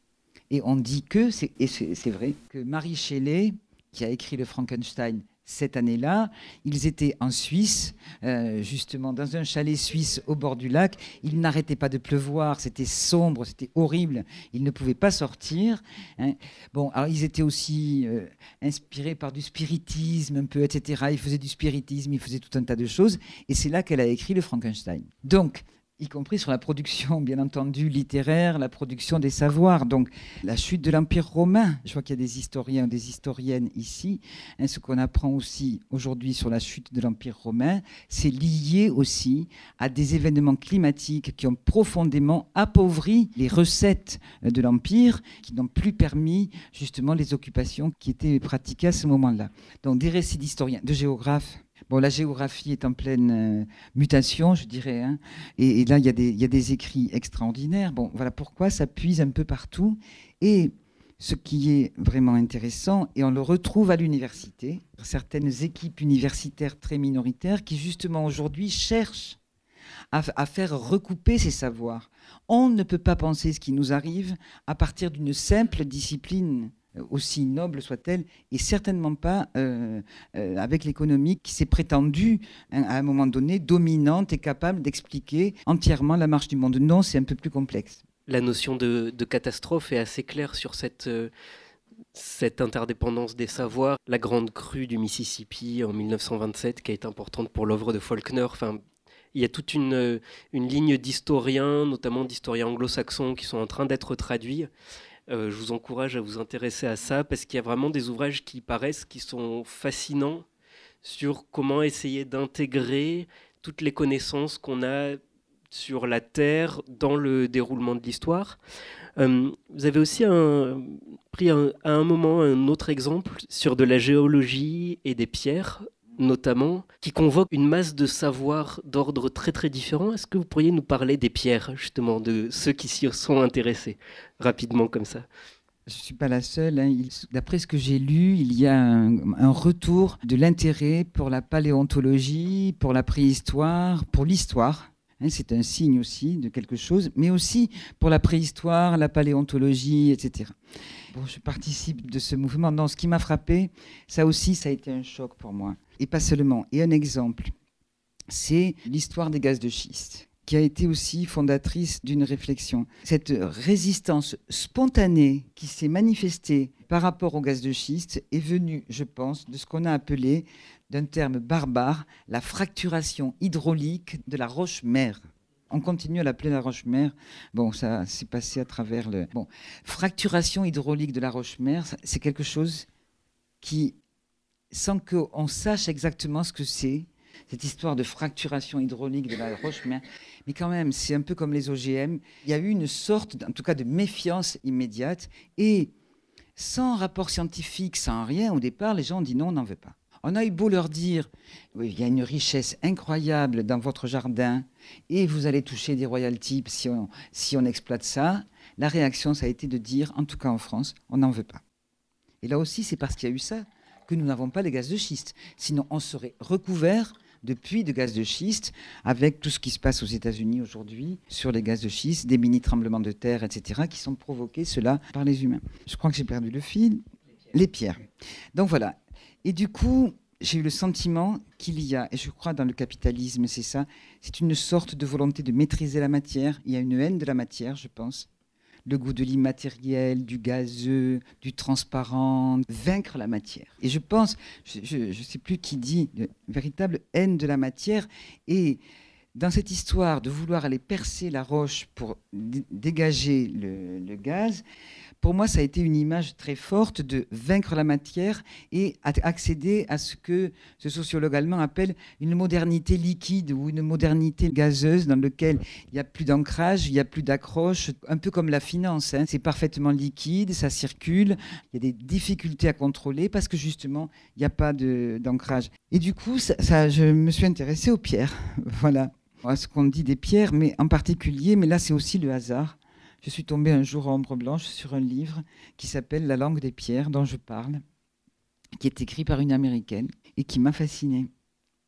Et on dit que, et c'est vrai, que Marie Shelley, qui a écrit le Frankenstein cette année-là. Ils étaient en Suisse, euh, justement dans un chalet suisse au bord du lac. Il n'arrêtait pas de pleuvoir, c'était sombre, c'était horrible. Ils ne pouvaient pas sortir. Hein. Bon, alors ils étaient aussi euh, inspirés par du spiritisme, un peu, etc. Ils faisaient du spiritisme, ils faisaient tout un tas de choses. Et c'est là qu'elle a écrit le Frankenstein. Donc, y compris sur la production, bien entendu, littéraire, la production des savoirs. Donc, la chute de l'Empire romain, je vois qu'il y a des historiens ou des historiennes ici. Hein, ce qu'on apprend aussi aujourd'hui sur la chute de l'Empire romain, c'est lié aussi à des événements climatiques qui ont profondément appauvri les recettes de l'Empire, qui n'ont plus permis justement les occupations qui étaient pratiquées à ce moment-là. Donc, des récits d'historiens, de géographes, Bon, la géographie est en pleine euh, mutation, je dirais. Hein. Et, là, il y, a des, écrits extraordinaires. Bon, voilà pourquoi ça puise un peu partout. Et ce qui est vraiment intéressant, et on le retrouve à l'université, certaines équipes universitaires très minoritaires qui, justement, aujourd'hui, cherchent à, à, faire recouper ces savoirs. On ne peut pas penser ce qui nous arrive à partir d'une simple discipline aussi noble soit-elle, et certainement pas euh, euh, avec l'économie qui s'est prétendue, hein, à un moment donné, dominante et capable d'expliquer entièrement la marche du monde. Non, c'est un peu plus complexe. La notion de, catastrophe est assez claire sur cette... Euh, cette interdépendance des savoirs, la grande crue du Mississippi en 1927 qui est importante pour l'œuvre de Faulkner. Enfin, il y a toute une, une ligne d'historiens, notamment d'historiens anglo-saxons, qui sont en train d'être traduits euh, je vous encourage à vous intéresser à ça parce qu'il y a vraiment des ouvrages qui paraissent, qui sont fascinants sur comment essayer d'intégrer toutes les connaissances qu'on a sur la Terre dans le déroulement de l'histoire. Euh, vous avez aussi pris à un moment un autre exemple sur de la géologie et des pierres notamment, qui convoque une masse de savoir d'ordre très très différent. Est-ce que vous pourriez nous parler des pierres, justement, de ceux qui s'y sont intéressés, rapidement comme ça? Je ne suis pas la seule. Hein. D'après ce que j'ai lu, il y a un, retour de l'intérêt pour la paléontologie, pour la préhistoire, pour l'histoire. Hein. c'est un signe aussi de quelque chose, mais aussi pour la préhistoire, la paléontologie, etc. Je participe de ce mouvement. Non, ce qui m'a frappé, ça aussi, ça a été un choc pour moi et pas seulement. Et un exemple, c'est l'histoire des gaz de schiste qui a été aussi fondatrice d'une réflexion. Cette résistance spontanée qui s'est manifestée par rapport aux gaz de schiste est venue, je pense, de ce qu'on a appelé, d'un terme barbare, la fracturation hydraulique de la roche-mère. On continue à l'appeler la roche-mère. Bon, ça s'est passé à travers le. Bon, fracturation hydraulique de la roche-mère, c'est quelque chose qui sans qu'on sache exactement ce que c'est, cette histoire de fracturation hydraulique de la roche, mais, mais quand même, c'est un peu comme les OGM. Il y a eu une sorte, en tout cas, de méfiance immédiate. Et sans rapport scientifique, sans rien, au départ, les gens ont dit non, on n'en veut pas. On a eu beau leur dire, il y a une richesse incroyable dans votre jardin et vous allez toucher des royalties si on, si on exploite ça. La réaction, ça a été de dire, en tout cas en France, on n'en veut pas. Et là aussi, c'est parce qu'il y a eu ça que nous n'avons pas les gaz de schiste. Sinon, on serait recouvert de puits de gaz de schiste, avec tout ce qui se passe aux États-Unis aujourd'hui sur les gaz de schiste, des mini-tremblements de terre, etc., qui sont provoqués, cela, par les humains. Je crois que j'ai perdu le fil. Les pierres. Donc voilà. Et du coup, j'ai eu le sentiment qu'il y a, et je crois dans le capitalisme, c'est ça, c'est une sorte de volonté de maîtriser la matière. Il y a une haine de la matière, je pense le goût de l'immatériel, du gazeux, du transparent, vaincre la matière. Et je pense, je ne sais plus qui dit, une véritable haine de la matière. Et dans cette histoire de vouloir aller percer la roche pour dégager le, gaz, pour moi, ça a été une image très forte de vaincre la matière et accéder à ce que ce sociologue allemand appelle une modernité liquide ou une modernité gazeuse dans laquelle il n'y a plus d'ancrage, il n'y a plus d'accroche, un peu comme la finance. Hein. C'est parfaitement liquide, ça circule, il y a des difficultés à contrôler parce que justement, il n'y a pas d'ancrage. Et du coup, ça, je me suis intéressée aux pierres. voilà à ce qu'on dit des pierres, mais en particulier, mais là c'est aussi le hasard je suis tombée un jour en ombre blanche sur un livre qui s'appelle La langue des pierres, dont je parle, qui est écrit par une américaine et qui m'a fascinée.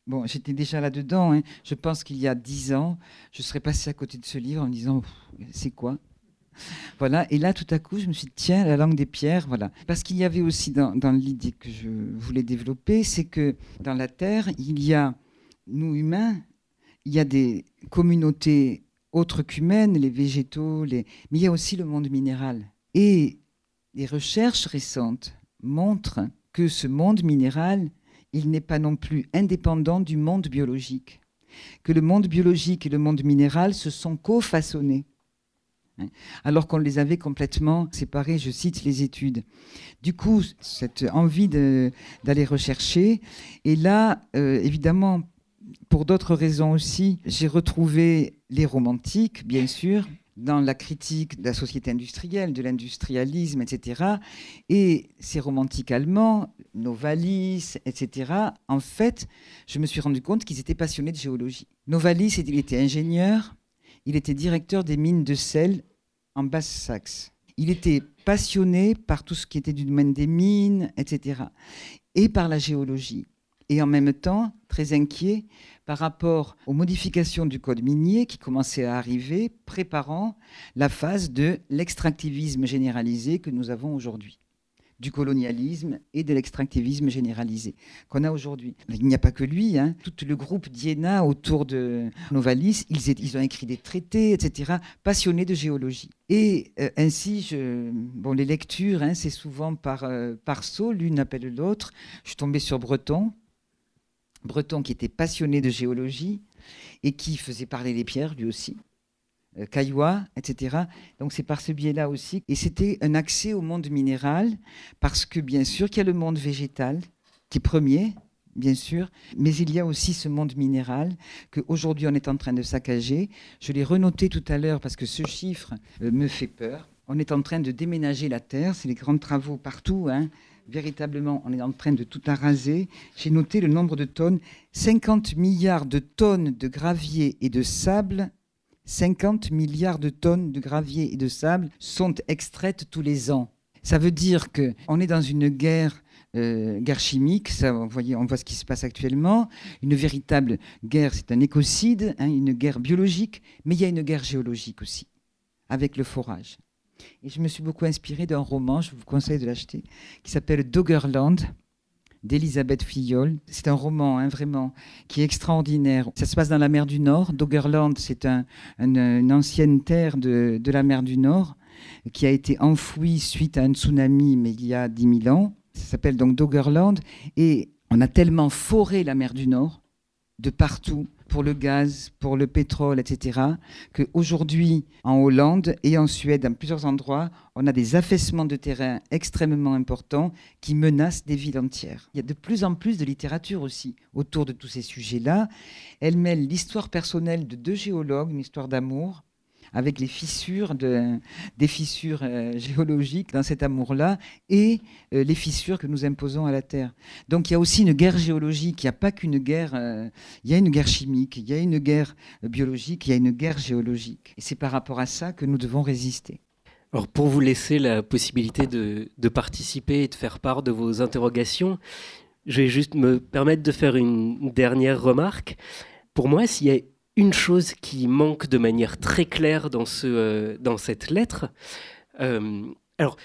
Bon, j'étais déjà là-dedans. Hein. Je pense qu'il y a dix ans, je serais passée à côté de ce livre en me disant c'est quoi? Voilà, et là tout à coup, je me suis dit, tiens, la langue des pierres, voilà. Parce qu'il y avait aussi dans l'idée que je voulais développer, c'est que dans la Terre, il y a, nous humains, il y a des communautés autres qu'humaines, les végétaux, mais il y a aussi le monde minéral. Et les recherches récentes montrent que ce monde minéral, il n'est pas non plus indépendant du monde biologique, que le monde biologique et le monde minéral se sont co-façonnés, hein, alors qu'on les avait complètement séparés, je cite les études. Du coup, cette envie d'aller rechercher, et là, euh, évidemment, pour d'autres raisons aussi, j'ai retrouvé les romantiques, bien sûr, dans la critique de la société industrielle, de l'industrialisme, etc. Et ces romantiques allemands, Novalis, etc., en fait, je me suis rendu compte qu'ils étaient passionnés de géologie. Novalis, il était ingénieur, il était directeur des mines de sel en Basse-Saxe. Il était passionné par tout ce qui était du domaine des mines, etc., et par la géologie et en même temps très inquiet par rapport aux modifications du code minier qui commençaient à arriver, préparant la phase de l'extractivisme généralisé que nous avons aujourd'hui du colonialisme et de l'extractivisme généralisé qu'on a aujourd'hui. Il n'y a pas que lui, hein. tout le groupe d'Iéna autour de Novalis, ils, ont écrit des traités, etc., passionnés de géologie. Et euh, ainsi, bon, les lectures, hein, c'est souvent par, euh, par saut, l'une appelle l'autre. Je suis tombée sur Breton, breton qui était passionné de géologie et qui faisait parler les pierres lui aussi, euh, etc. Donc c'est par ce biais-là aussi. Et c'était un accès au monde minéral parce que bien sûr qu'il y a le monde végétal qui est premier, bien sûr, mais il y a aussi ce monde minéral qu'aujourd'hui on est en train de saccager. Je l'ai renoté tout à l'heure parce que ce chiffre euh, me fait peur. On est en train de déménager la Terre, c'est les grands travaux partout. Hein véritablement, on est en train de tout araser. J'ai noté le nombre de tonnes 50 milliards de tonnes de gravier et de sable. 50 milliards de tonnes de gravier et de sable sont extraites tous les ans. Ça veut dire qu'on est dans une guerre euh, chimique, ça, on voit ce qui se passe actuellement. Une véritable guerre, c'est un écocide, hein, une guerre biologique, mais il y a une guerre géologique aussi, avec le forage. Et je me suis beaucoup inspirée d'un roman, je vous conseille de l'acheter, qui s'appelle Doggerland d'Elisabeth Fillol. C'est un roman, hein, vraiment, qui est extraordinaire. Ça se passe dans la mer du Nord. Doggerland, c'est une ancienne terre de, la mer du Nord qui a été enfouie suite à un tsunami, mais il y a 10 000 ans. Ça s'appelle donc Doggerland. Et on a tellement foré la mer du Nord de partout pour le gaz, pour le pétrole, etc., qu'aujourd'hui, en Hollande et en Suède, dans plusieurs endroits, on a des affaissements de terrain extrêmement importants qui menacent des villes entières. Il y a de plus en plus de littérature aussi autour de tous ces sujets-là. Elle mêle l'histoire personnelle de deux géologues, une histoire d'amour, avec les fissures de, des fissures euh, géologiques dans cet amour-là et euh, les fissures que nous imposons à la Terre. Donc il y a aussi une guerre géologique, il n'y a pas qu'une guerre, euh, il y a une guerre chimique, il y a une guerre biologique, il y a une guerre géologique. Et c'est par rapport à ça que nous devons résister. Alors pour vous laisser la possibilité de, de participer et de faire part de vos interrogations, je vais juste me permettre de faire une dernière remarque. Pour moi, s'il y a une chose qui manque de manière très claire dans, ce, euh, dans cette lettre. Euh, alors,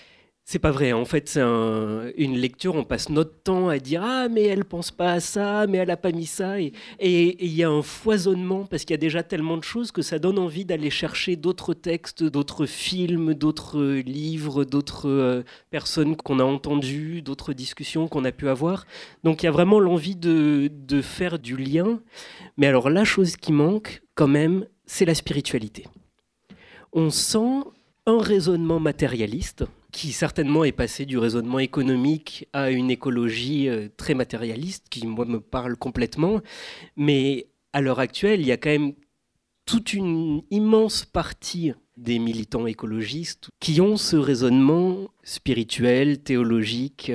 c'est pas vrai. En fait, c'est une lecture. On passe notre temps à dire ah mais elle pense pas à ça, mais elle a pas mis ça. Et il y a un foisonnement parce qu'il y a déjà tellement de choses que ça donne envie d'aller chercher d'autres textes, d'autres films, d'autres livres, d'autres euh, personnes qu'on a entendues, d'autres discussions qu'on a pu avoir. Donc il y a vraiment l'envie de, de faire du lien. Mais alors la chose qui manque quand même, c'est la spiritualité. On sent un raisonnement matérialiste qui certainement est passé du raisonnement économique à une écologie euh, très matérialiste, qui moi me parle complètement. Mais à l'heure actuelle, il y a quand même toute une immense partie des militants écologistes qui ont ce raisonnement spirituel, théologique.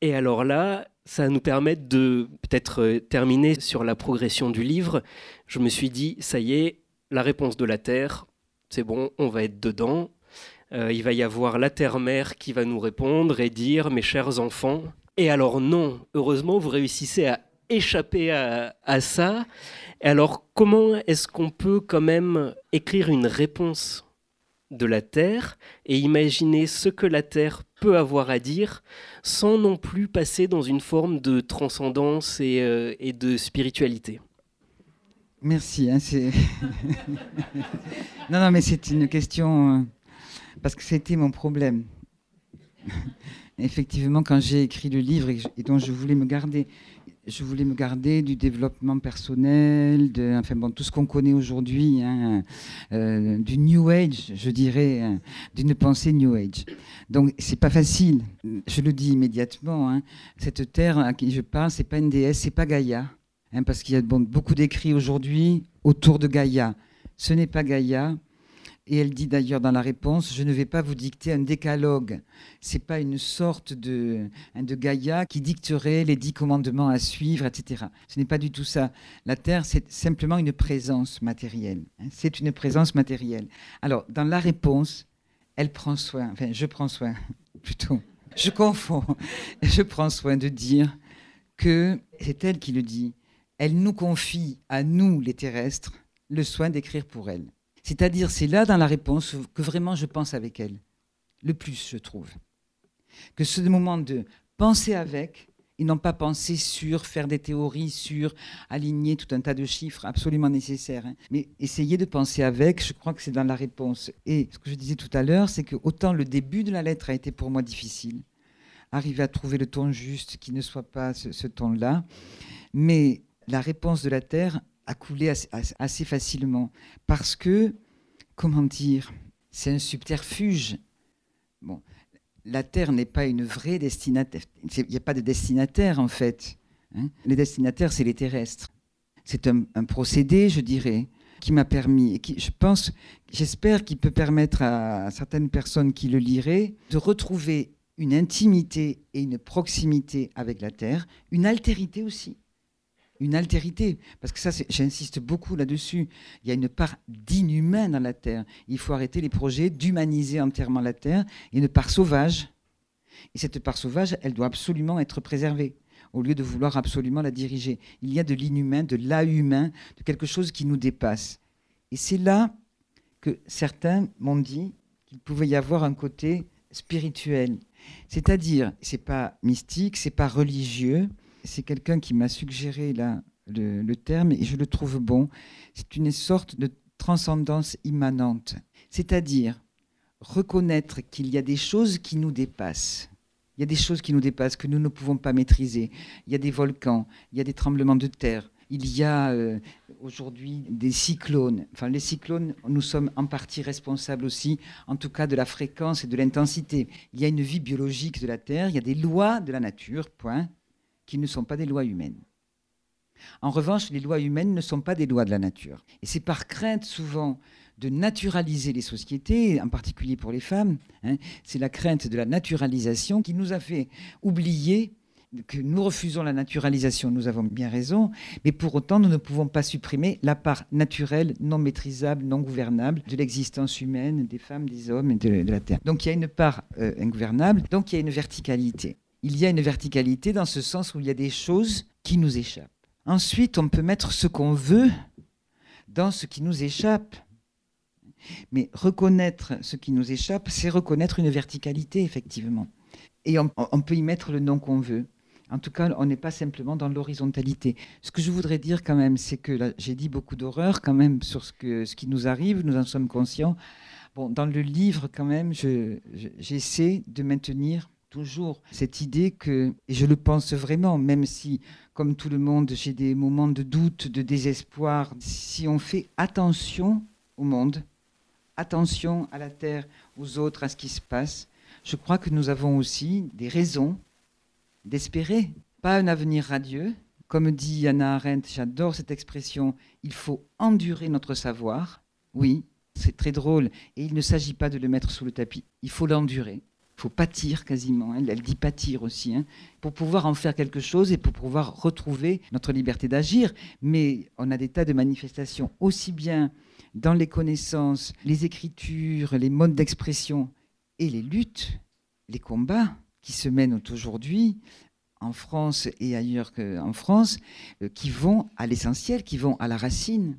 Et alors là, ça nous permet de peut-être euh, terminer sur la progression du livre. Je me suis dit, ça y est, la réponse de la Terre, c'est bon, on va être dedans. Euh, il va y avoir la Terre-Mère qui va nous répondre et dire, mes chers enfants. Et alors non, heureusement, vous réussissez à échapper à, ça. alors comment est-ce qu'on peut quand même écrire une réponse de la Terre et imaginer ce que la Terre peut avoir à dire sans non plus passer dans une forme de transcendance et, euh, et de spiritualité? Merci. Hein, non, non, mais c'est une question, euh, parce que c'était mon problème. Effectivement, quand j'ai écrit le livre et, dont je voulais me garder, je voulais me garder du développement personnel, de, enfin bon, tout ce qu'on connaît aujourd'hui, hein, euh, du New Age, je dirais, hein, d'une pensée New Age. Donc c'est pas facile. Je le dis immédiatement. Cette terre à qui je parle, c'est pas une déesse, c'est pas Gaïa. Hein, parce qu'il y a beaucoup d'écrits aujourd'hui autour de Gaïa. Ce n'est pas Gaïa. Et elle dit d'ailleurs dans la réponse, je ne vais pas vous dicter un décalogue. C'est pas une sorte de, hein, de Gaïa qui dicterait les dix commandements à suivre, etc. Ce n'est pas du tout ça. La Terre, c'est simplement une présence matérielle. Hein. c'est une présence matérielle. Alors, dans la réponse, elle prend soin, enfin, je prends soin, plutôt, je confonds, je prends soin de dire que c'est elle qui le dit elle nous confie à nous, les terrestres, le soin d'écrire pour elle. C'est-à-dire, c'est là dans la réponse que vraiment je pense avec elle, le plus, je trouve. Que ce moment de penser avec, et non pas penser sur, faire des théories sur, aligner tout un tas de chiffres absolument nécessaires. Hein. Mais essayer de penser avec, je crois que c'est dans la réponse. Et ce que je disais tout à l'heure, c'est que autant le début de la lettre a été pour moi difficile, arriver à trouver le ton juste qui ne soit pas ce, ce ton-là, mais la réponse de la Terre a coulé assez, facilement. Parce que, comment dire, c'est un subterfuge. Bon, la Terre n'est pas une vraie destinataire. Il n'y a pas de destinataire, en fait. Hein. les destinataires, c'est les terrestres. C'est un, procédé, je dirais, qui m'a permis, et qui, je pense, j'espère qu'il peut permettre à certaines personnes qui le liraient de retrouver une intimité et une proximité avec la Terre, une altérité aussi une altérité. Parce que ça, j'insiste beaucoup là-dessus. Il y a une part d'inhumain dans la Terre. Il faut arrêter les projets d'humaniser entièrement la Terre. Il y a une part sauvage. Et cette part sauvage, elle doit absolument être préservée, au lieu de vouloir absolument la diriger. Il y a de l'inhumain, de l'humain, de quelque chose qui nous dépasse. Et c'est là que certains m'ont dit qu'il pouvait y avoir un côté spirituel. C'est-à-dire, c'est pas mystique, c'est pas religieux, c'est quelqu'un qui m'a suggéré le, terme et je le trouve bon. C'est une sorte de transcendance immanente, c'est-à-dire reconnaître qu'il y a des choses qui nous dépassent. Il y a des choses qui nous dépassent, que nous ne pouvons pas maîtriser. Il y a des volcans, il y a des tremblements de terre, il y a euh, aujourd'hui des cyclones. Enfin, les cyclones, nous sommes en partie responsables aussi, en tout cas de la fréquence et de l'intensité. Il y a une vie biologique de la Terre, il y a des lois de la nature, point qui ne sont pas des lois humaines. En revanche, les lois humaines ne sont pas des lois de la nature. Et c'est par crainte souvent de naturaliser les sociétés, en particulier pour les femmes, hein, c'est la crainte de la naturalisation qui nous a fait oublier que nous refusons la naturalisation, nous avons bien raison, mais pour autant, nous ne pouvons pas supprimer la part naturelle, non maîtrisable, non gouvernable de l'existence humaine, des femmes, des hommes et de, la Terre. Donc il y a une part euh, ingouvernable, donc il y a une verticalité il y a une verticalité dans ce sens où il y a des choses qui nous échappent. Ensuite, on peut mettre ce qu'on veut dans ce qui nous échappe. Mais reconnaître ce qui nous échappe, c'est reconnaître une verticalité, effectivement. Et on, peut y mettre le nom qu'on veut. En tout cas, on n'est pas simplement dans l'horizontalité. Ce que je voudrais dire quand même, c'est que j'ai dit beaucoup d'horreur quand même sur ce qui nous arrive, nous en sommes conscients. Bon, dans le livre, quand même, j'essaie de maintenir toujours cette idée que, et je le pense vraiment, même si, comme tout le monde, j'ai des moments de doute, de désespoir, si on fait attention au monde, attention à la terre, aux autres, à ce qui se passe, je crois que nous avons aussi des raisons d'espérer, pas un avenir radieux. Comme dit Anna Arendt, j'adore cette expression, il faut endurer notre savoir. Oui, c'est très drôle, et il ne s'agit pas de le mettre sous le tapis, il faut l'endurer. Il faut pâtir quasiment, hein. elle, dit pâtir aussi, hein, pour pouvoir en faire quelque chose et pour pouvoir retrouver notre liberté d'agir. Mais on a des tas de manifestations, aussi bien dans les connaissances, les écritures, les modes d'expression et les luttes, les combats qui se mènent aujourd'hui en France et ailleurs qu'en France, euh, qui vont à l'essentiel, qui vont à la racine.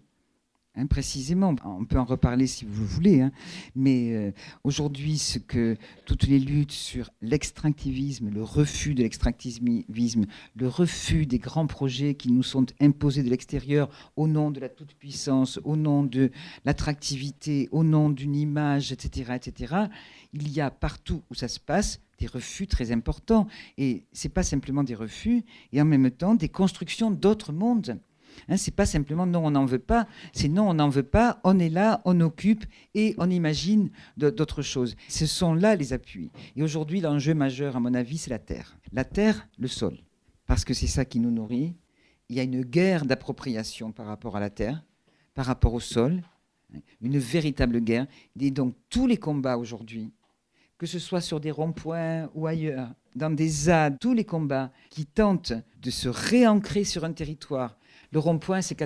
Précisément. On peut en reparler si vous le voulez, hein. mais euh, aujourd'hui, ce que toutes les luttes sur l'extractivisme, le refus de l'extractivisme, le refus des grands projets qui nous sont imposés de l'extérieur au nom de la toute-puissance, au nom de l'attractivité, au nom d'une image, etc., etc., il y a partout où ça se passe des refus très importants. Et ce n'est pas simplement des refus, et en même temps des constructions d'autres mondes. Hein, c'est pas simplement non, on n'en veut pas, c'est non, on n'en veut pas, on est là, on occupe et on imagine d'autres choses. Ce sont là les appuis. Et aujourd'hui, l'enjeu majeur, à mon avis, c'est la terre. La terre, le sol. Parce que c'est ça qui nous nourrit. Il y a une guerre d'appropriation par rapport à la terre, par rapport au sol, une véritable guerre. Et donc, tous les combats aujourd'hui, que ce soit sur des ronds-points ou ailleurs, dans des ZAD, tous les combats qui tentent de se réancrer sur un territoire, le rond-point, c'est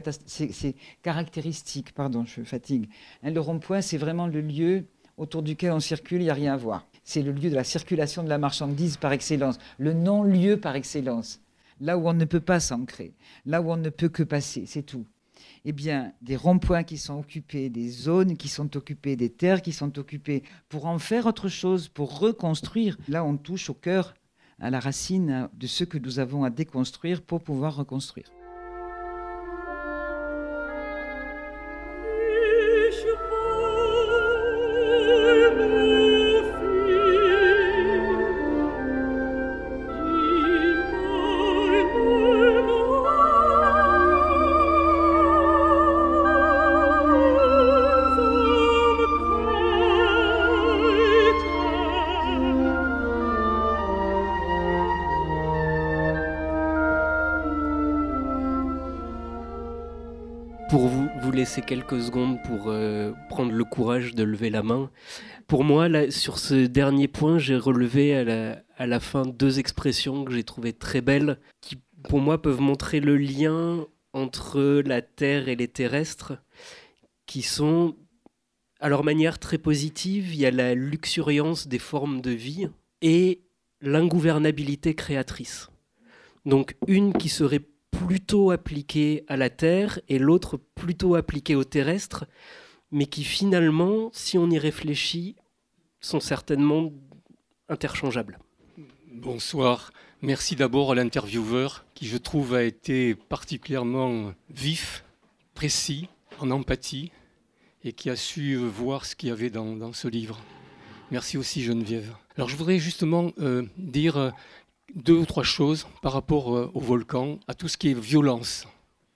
caractéristique. Pardon, je fatigue. Hein, le rond-point, c'est vraiment le lieu autour duquel on circule, il n'y a rien à voir. C'est le lieu de la circulation de la marchandise par excellence, le non-lieu par excellence. Là où on ne peut pas s'ancrer, là où on ne peut que passer, c'est tout. Eh bien, des ronds-points qui sont occupés, des zones qui sont occupées, des terres qui sont occupées, pour en faire autre chose, pour reconstruire. Là, on touche au cœur, à la racine de ce que nous avons à déconstruire pour pouvoir reconstruire. Laisser quelques secondes pour euh, prendre le courage de lever la main. Pour moi, sur ce dernier point, j'ai relevé à la, à la fin deux expressions que j'ai trouvées très belles, qui pour moi peuvent montrer le lien entre la Terre et les terrestres, qui sont, à leur manière très positive, il y a la luxuriance des formes de vie et l'ingouvernabilité créatrice. Donc une qui serait plutôt appliqué à la Terre et l'autre plutôt appliqué au terrestre, mais qui finalement, si on y réfléchit, sont certainement interchangeables. Bonsoir. Merci d'abord à l'intervieweur qui, je trouve, a été particulièrement vif, précis, en empathie et qui a su voir ce qu'il y avait dans, ce livre. Merci aussi Geneviève. Alors je voudrais justement euh, dire deux ou trois choses par rapport euh, au volcan, à tout ce qui est violence.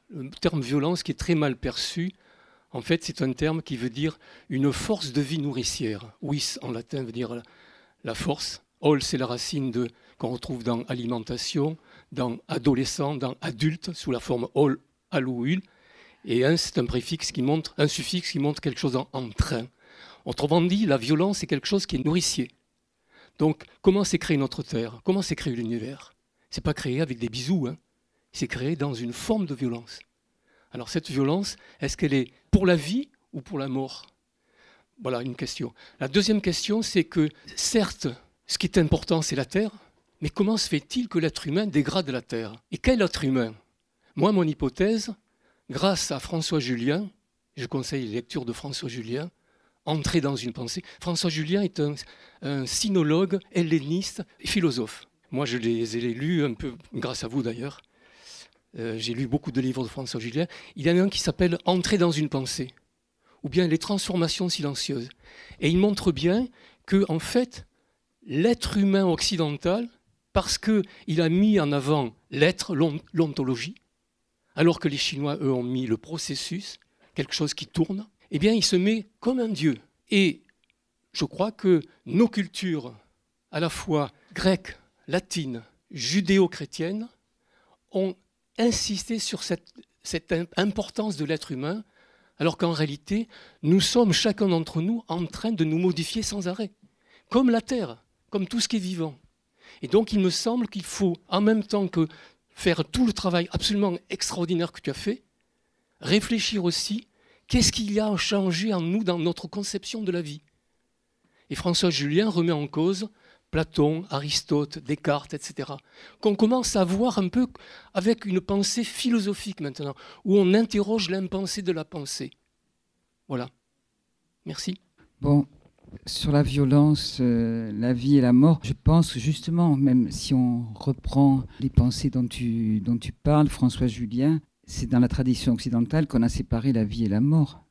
Le terme violence qui est très mal perçu, en fait, c'est un terme qui veut dire une force de vie nourricière. Vis en latin veut dire la force. Ol, c'est la racine de, qu'on retrouve dans alimentation, dans adolescent, dans adulte, sous la forme ol, ul. Et un, c'est un préfixe qui montre, un suffixe qui montre quelque chose en, en train. Autrement dit, la violence, c'est quelque chose qui est nourricier. Donc, comment s'est créé notre Terre? Comment s'est créé l'univers? C'est pas créé avec des bisous, hein. c'est créé dans une forme de violence. Alors, cette violence, est-ce qu'elle est pour la vie ou pour la mort? Voilà une question. La deuxième question, c'est que, certes, ce qui est important, c'est la Terre, mais comment se fait-il que l'être humain dégrade la Terre? Et quel être humain? Moi, mon hypothèse, grâce à François Julien, je conseille les lectures de François Julien, entrer dans une pensée. François Julien est un, sinologue, helléniste et philosophe. Moi, je les ai lus un peu, grâce à vous d'ailleurs. Euh, j'ai lu beaucoup de livres de François Julien. Il y en a un qui s'appelle Entrer dans une pensée, ou bien Les transformations silencieuses. Et il montre bien que, en fait, l'être humain occidental, parce qu'il a mis en avant l'être, l'ontologie, alors que les Chinois, eux, ont mis le processus, quelque chose qui tourne, eh bien, il se met comme un dieu. Et je crois que nos cultures, à la fois grecques, latines, judéo-chrétiennes, ont insisté sur cette, cette importance de l'être humain, alors qu'en réalité, nous sommes chacun d'entre nous en train de nous modifier sans arrêt, comme la Terre, comme tout ce qui est vivant. Et donc il me semble qu'il faut, en même temps que faire tout le travail absolument extraordinaire que tu as fait, réfléchir aussi qu'est-ce qu'il y a à changer en nous dans notre conception de la vie? Et François Julien remet en cause Platon, Aristote, Descartes, etc. Qu'on commence à voir un peu avec une pensée philosophique maintenant, où on interroge l'impensé de la pensée. Voilà. Merci. Bon, sur la violence, euh, la vie et la mort, je pense justement, même si on reprend les pensées dont tu, dont tu parles, François Julien, c'est dans la tradition occidentale qu'on a séparé la vie et la mort,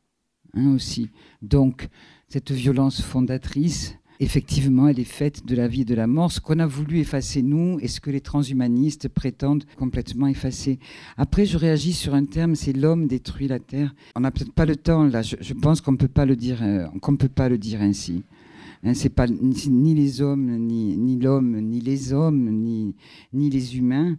hein, aussi. Donc, cette violence fondatrice, effectivement, elle est faite de la vie et de la mort, ce qu'on a voulu effacer nous et ce que les transhumanistes prétendent complètement effacer. Après, je réagis sur un terme, c'est l'homme détruit la terre. On n'a peut-être pas le temps là. Je, pense qu'on peut pas le dire, euh, peut pas le dire ainsi. Hein, c'est pas ni, les hommes, ni, ni l'homme, ni les hommes, ni, ni les humains.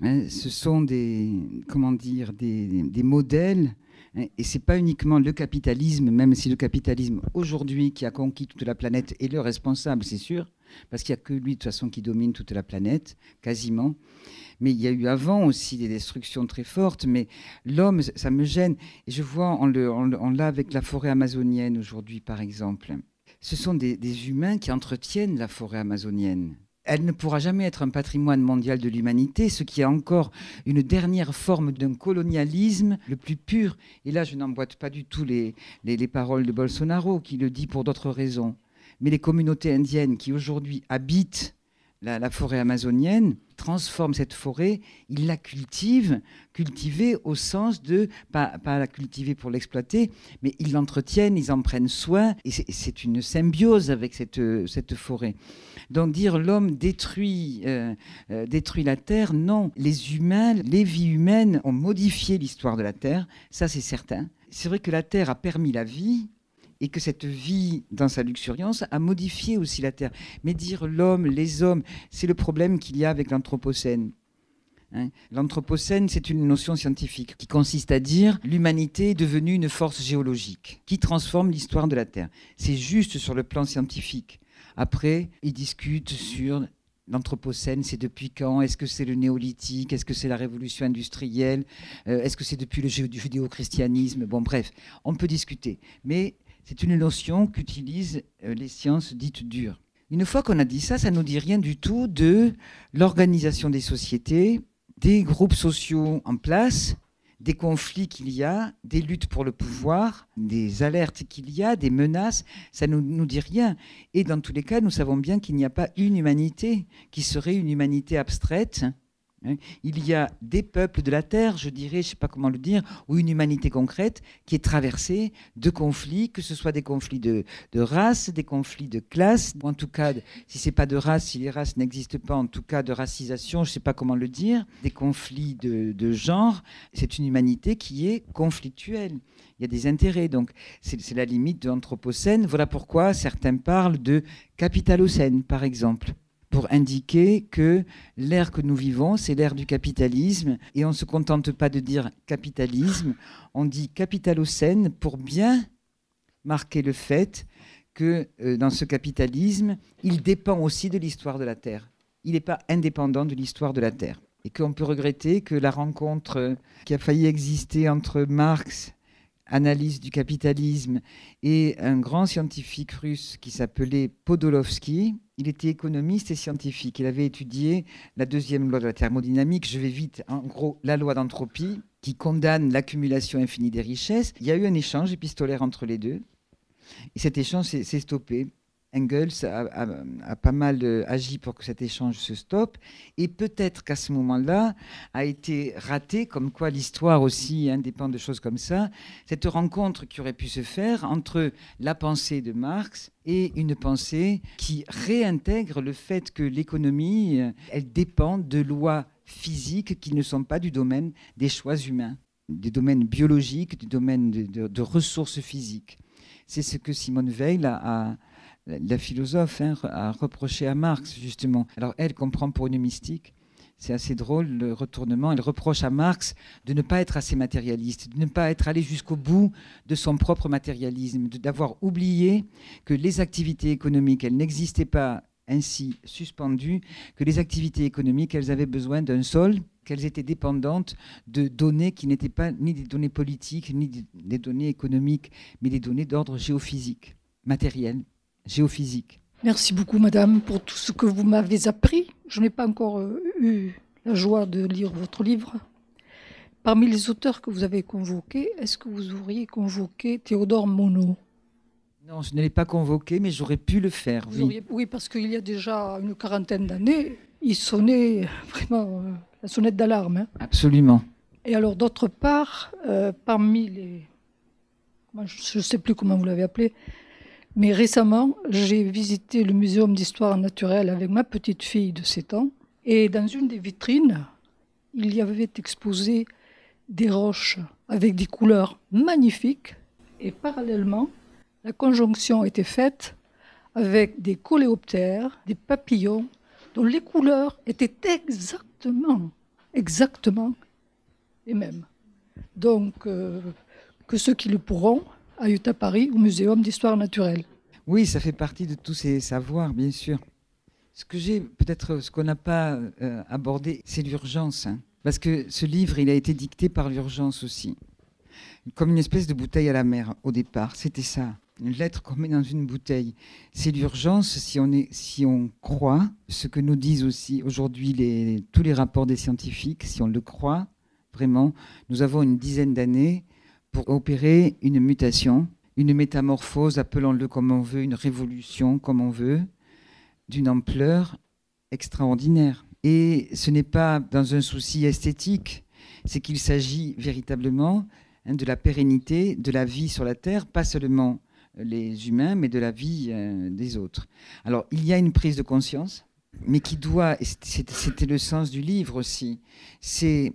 Hein. ce sont des, comment dire, des, modèles Hein, et c'est pas uniquement le capitalisme, même si le capitalisme aujourd'hui qui a conquis toute la planète est le responsable, c'est sûr, parce qu'il n'y a que lui de toute façon qui domine toute la planète, quasiment. Mais il y a eu avant aussi des destructions très fortes. Mais l'homme, ça me gêne. Et je vois, on l'a avec la forêt amazonienne aujourd'hui, par exemple. Ce sont des humains qui entretiennent la forêt amazonienne elle ne pourra jamais être un patrimoine mondial de l'humanité, ce qui est encore une dernière forme d'un colonialisme le plus pur. Et là, je n'emboîte pas du tout les, les, paroles de Bolsonaro, qui le dit pour d'autres raisons. Mais les communautés indiennes qui aujourd'hui habitent la, forêt amazonienne, transforme cette forêt, il la cultive, cultiver au sens de, pas, la cultiver pour l'exploiter, mais ils l'entretiennent, ils en prennent soin, et c'est une symbiose avec cette, cette forêt. Donc dire l'homme détruit, euh, euh, détruit la Terre, non. Les humains, les vies humaines ont modifié l'histoire de la Terre, ça c'est certain. C'est vrai que la Terre a permis la vie, et que cette vie, dans sa luxuriance, a modifié aussi la Terre. Mais dire l'homme, les hommes, c'est le problème qu'il y a avec l'Anthropocène. Hein. L'Anthropocène, c'est une notion scientifique qui consiste à dire l'humanité est devenue une force géologique qui transforme l'histoire de la Terre. C'est juste sur le plan scientifique. Après, ils discutent sur L'Anthropocène, c'est depuis quand Est-ce que c'est le néolithique Est-ce que c'est la révolution industrielle euh, Est-ce que c'est depuis le judéo-christianisme Bon, bref, on peut discuter. Mais c'est une notion qu'utilisent euh, les sciences dites dures. Une fois qu'on a dit ça, ça ne nous dit rien du tout de l'organisation des sociétés, des groupes sociaux en place, des conflits qu'il y a, des luttes pour le pouvoir, des alertes qu'il y a, des menaces, ça ne nous, nous, dit rien. Et dans tous les cas, nous savons bien qu'il n'y a pas une humanité qui serait une humanité abstraite. Il y a des peuples de la Terre, je dirais, je ne sais pas comment le dire, ou une humanité concrète qui est traversée de conflits, que ce soit des conflits de, race, des conflits de classe, ou en tout cas, si ce n'est pas de race, si les races n'existent pas, en tout cas de racisation, je ne sais pas comment le dire, des conflits de, de genre. C'est une humanité qui est conflictuelle. Il y a des intérêts, donc c'est la limite de l'Anthropocène. Voilà pourquoi certains parlent de capitalocène, par exemple pour indiquer que l'ère que nous vivons, c'est l'ère du capitalisme, et on ne se contente pas de dire capitalisme, on dit capitalocène pour bien marquer le fait que euh, dans ce capitalisme, il dépend aussi de l'histoire de la Terre. Il n'est pas indépendant de l'histoire de la Terre. Et qu'on peut regretter que la rencontre qui a failli exister entre Marx analyse du capitalisme, et un grand scientifique russe qui s'appelait Podolowski. Il était économiste et scientifique. Il avait étudié la deuxième loi de la thermodynamique. Je vais vite. En gros, la loi d'entropie qui condamne l'accumulation infinie des richesses. Il y a eu un échange épistolaire entre les deux. Et cet échange s'est stoppé. Engels a, pas mal euh, agi pour que cet échange se stoppe. Et peut-être qu'à ce moment-là a été raté, comme quoi l'histoire aussi hein, dépend de choses comme ça, cette rencontre qui aurait pu se faire entre la pensée de Marx et une pensée qui réintègre le fait que l'économie, euh, elle dépend de lois physiques qui ne sont pas du domaine des choix humains, des domaines biologiques, du domaine de ressources physiques. C'est ce que Simone Veil, a, la philosophe, hein, a reproché à Marx, justement. Alors elle comprend pour une mystique c'est assez drôle le retournement. Elle reproche à Marx de ne pas être assez matérialiste, de ne pas être allé jusqu'au bout de son propre matérialisme, d'avoir oublié que les activités économiques, elles n'existaient pas ainsi suspendues, que les activités économiques, elles avaient besoin d'un sol, qu'elles étaient dépendantes de données qui n'étaient pas ni des données politiques, ni des données économiques, mais des données d'ordre géophysique, matériel, géophysique. Merci beaucoup, madame, pour tout ce que vous m'avez appris. Je n'ai pas encore euh, eu la joie de lire votre livre. Parmi les auteurs que vous avez convoqués, est-ce que vous auriez convoqué Théodore Monod? Non, je ne l'ai pas convoqué, mais j'aurais pu le faire. Oui. oui, parce qu'il y a déjà une quarantaine d'années, il sonnait vraiment euh, la sonnette d'alarme. Hein. Absolument. Et alors, d'autre part, euh, parmi les. Je ne sais plus comment vous l'avez appelé, mais récemment, j'ai visité le Muséum d'histoire naturelle avec ma petite fille de 7 ans. Et dans une des vitrines, il y avait exposé des roches avec des couleurs magnifiques. Et parallèlement, la conjonction était faite avec des coléoptères, des papillons, dont les couleurs étaient exactement, exactement les mêmes. Donc, euh, que ceux qui le pourront à Paris au Muséum d'histoire naturelle. Oui, ça fait partie de tous ces savoirs, bien sûr. Ce que j'ai, peut-être, ce qu'on n'a pas euh, abordé, c'est l'urgence. Hein. Parce que ce livre, il a été dicté par l'urgence aussi. Comme une espèce de bouteille à la mer, au départ. C'était ça. Une lettre qu'on met dans une bouteille. C'est l'urgence si on, si on croit ce que nous disent aussi aujourd'hui tous les rapports des scientifiques, si on le croit vraiment. Nous avons une dizaine d'années pour opérer une mutation, une métamorphose, appelons-le comme on veut, une révolution comme on veut, d'une ampleur extraordinaire. Et ce n'est pas dans un souci esthétique, c'est qu'il s'agit véritablement hein, de la pérennité de la vie sur la Terre, pas seulement les humains, mais de la vie euh, des autres. Alors, il y a une prise de conscience, mais qui doit, c'était le sens du livre aussi, c'est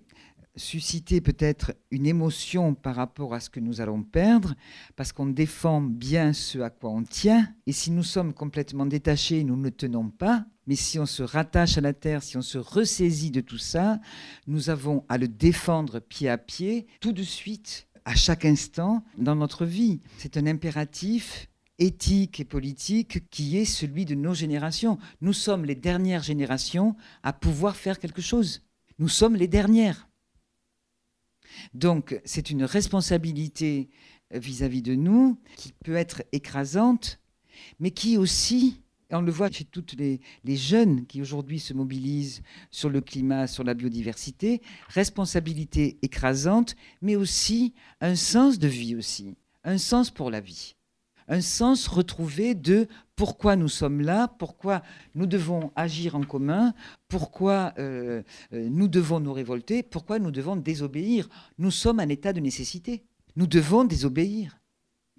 susciter peut-être une émotion par rapport à ce que nous allons perdre, parce qu'on défend bien ce à quoi on tient, et si nous sommes complètement détachés, nous ne tenons pas, mais si on se rattache à la terre, si on se ressaisit de tout ça, nous avons à le défendre pied à pied, tout de suite, à chaque instant dans notre vie. C'est un impératif éthique et politique qui est celui de nos générations. Nous sommes les dernières générations à pouvoir faire quelque chose. Nous sommes les dernières. Donc c'est une responsabilité euh, vis-à-vis de nous qui peut être écrasante, mais qui aussi, on le voit chez toutes les, jeunes qui aujourd'hui se mobilisent sur le climat, sur la biodiversité, responsabilité écrasante, mais aussi un sens de vie aussi, un sens pour la vie un sens retrouvé de pourquoi nous sommes là, pourquoi nous devons agir en commun, pourquoi euh, euh, nous devons nous révolter, pourquoi nous devons désobéir. Nous sommes en état de nécessité. Nous devons désobéir.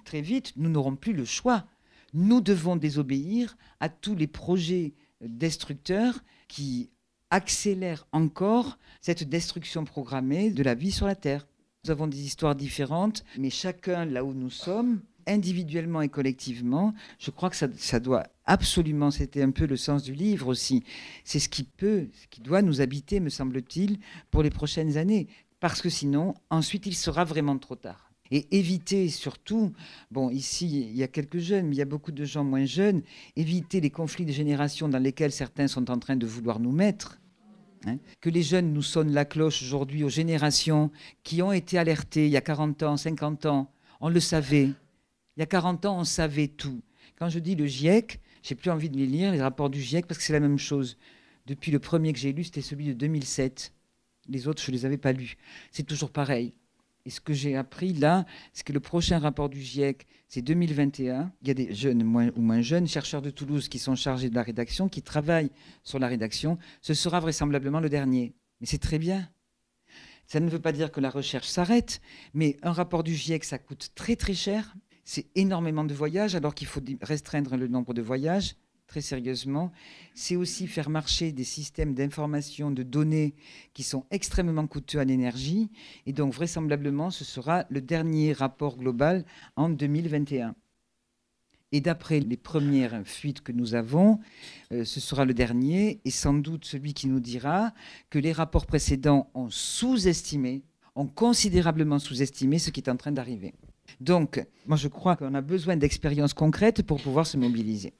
Très vite, nous n'aurons plus le choix. Nous devons désobéir à tous les projets destructeurs qui accélèrent encore cette destruction programmée de la vie sur la Terre. Nous avons des histoires différentes, mais chacun là où nous sommes, individuellement et collectivement, je crois que ça, doit absolument, c'était un peu le sens du livre aussi, c'est ce qui peut, ce qui doit nous habiter, me semble-t-il, pour les prochaines années. Parce que sinon, ensuite, il sera vraiment trop tard. Et éviter surtout, bon, ici, il y a quelques jeunes, mais il y a beaucoup de gens moins jeunes, éviter les conflits de génération dans lesquels certains sont en train de vouloir nous mettre. Hein. que les jeunes nous sonnent la cloche aujourd'hui aux générations qui ont été alertées il y a 40 ans, 50 ans, on le savait, il y a 40 ans, on savait tout. Quand je dis le GIEC, j'ai plus envie de les lire, les rapports du GIEC, parce que c'est la même chose. Depuis le premier que j'ai lu, c'était celui de 2007. Les autres, je ne les avais pas lus. C'est toujours pareil. Et ce que j'ai appris là, c'est que le prochain rapport du GIEC, c'est 2021. Il y a des jeunes moins, ou moins jeunes chercheurs de Toulouse qui sont chargés de la rédaction, qui travaillent sur la rédaction. Ce sera vraisemblablement le dernier. Mais c'est très bien. Ça ne veut pas dire que la recherche s'arrête, mais un rapport du GIEC, ça coûte très très cher c'est énormément de voyages, alors qu'il faut restreindre le nombre de voyages très sérieusement. C'est aussi faire marcher des systèmes d'information, de données qui sont extrêmement coûteux en énergie. Et donc, vraisemblablement, ce sera le dernier rapport global en 2021. Et d'après les premières fuites que nous avons, euh, ce sera le dernier et sans doute celui qui nous dira que les rapports précédents ont sous-estimé, ont considérablement sous-estimé ce qui est en train d'arriver. Donc, moi je crois qu'on a besoin d'expériences concrètes pour pouvoir se mobiliser.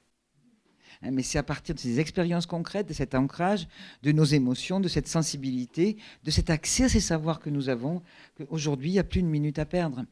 Hein, mais c'est à partir de ces expériences concrètes, de cet ancrage, de nos émotions, de cette sensibilité, de cet accès à ces savoirs que nous avons, qu'aujourd'hui, il n'y a plus une minute à perdre.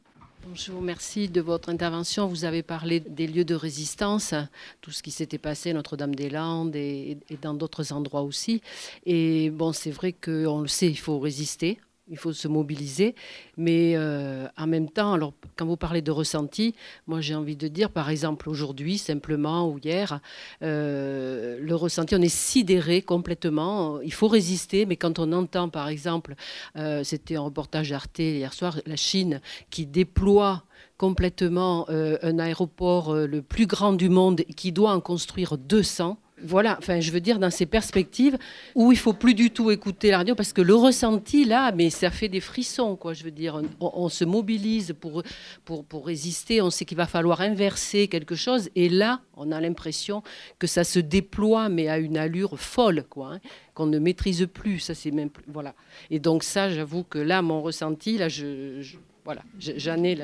Je vous remercie de votre intervention. Vous avez parlé des lieux de résistance, tout ce qui s'était passé à Notre-Dame-des-Landes et, et, dans d'autres endroits aussi. Et bon, c'est vrai qu'on le sait, il faut résister il faut se mobiliser. Mais euh, en même temps, alors, quand vous parlez de ressenti, moi j'ai envie de dire, par exemple, aujourd'hui, simplement, ou hier, euh, le ressenti, on est sidéré complètement. Il faut résister, mais quand on entend, par exemple, euh, c'était un reportage d'Arte hier soir, la Chine qui déploie complètement un aéroport le plus grand du monde qui doit en construire 200 voilà, enfin, je veux dire, dans ces perspectives où il faut plus du tout écouter la radio parce que le ressenti, là, mais ça fait des frissons, quoi. Je veux dire, on, se mobilise pour, pour, pour résister, on sait qu'il va falloir inverser quelque chose, et là, on a l'impression que ça se déploie, mais à une allure folle, quoi, hein, qu'on ne maîtrise plus. Ça, c'est même voilà. Et donc, ça, j'avoue que là, mon ressenti, là, je, voilà, j'en ai.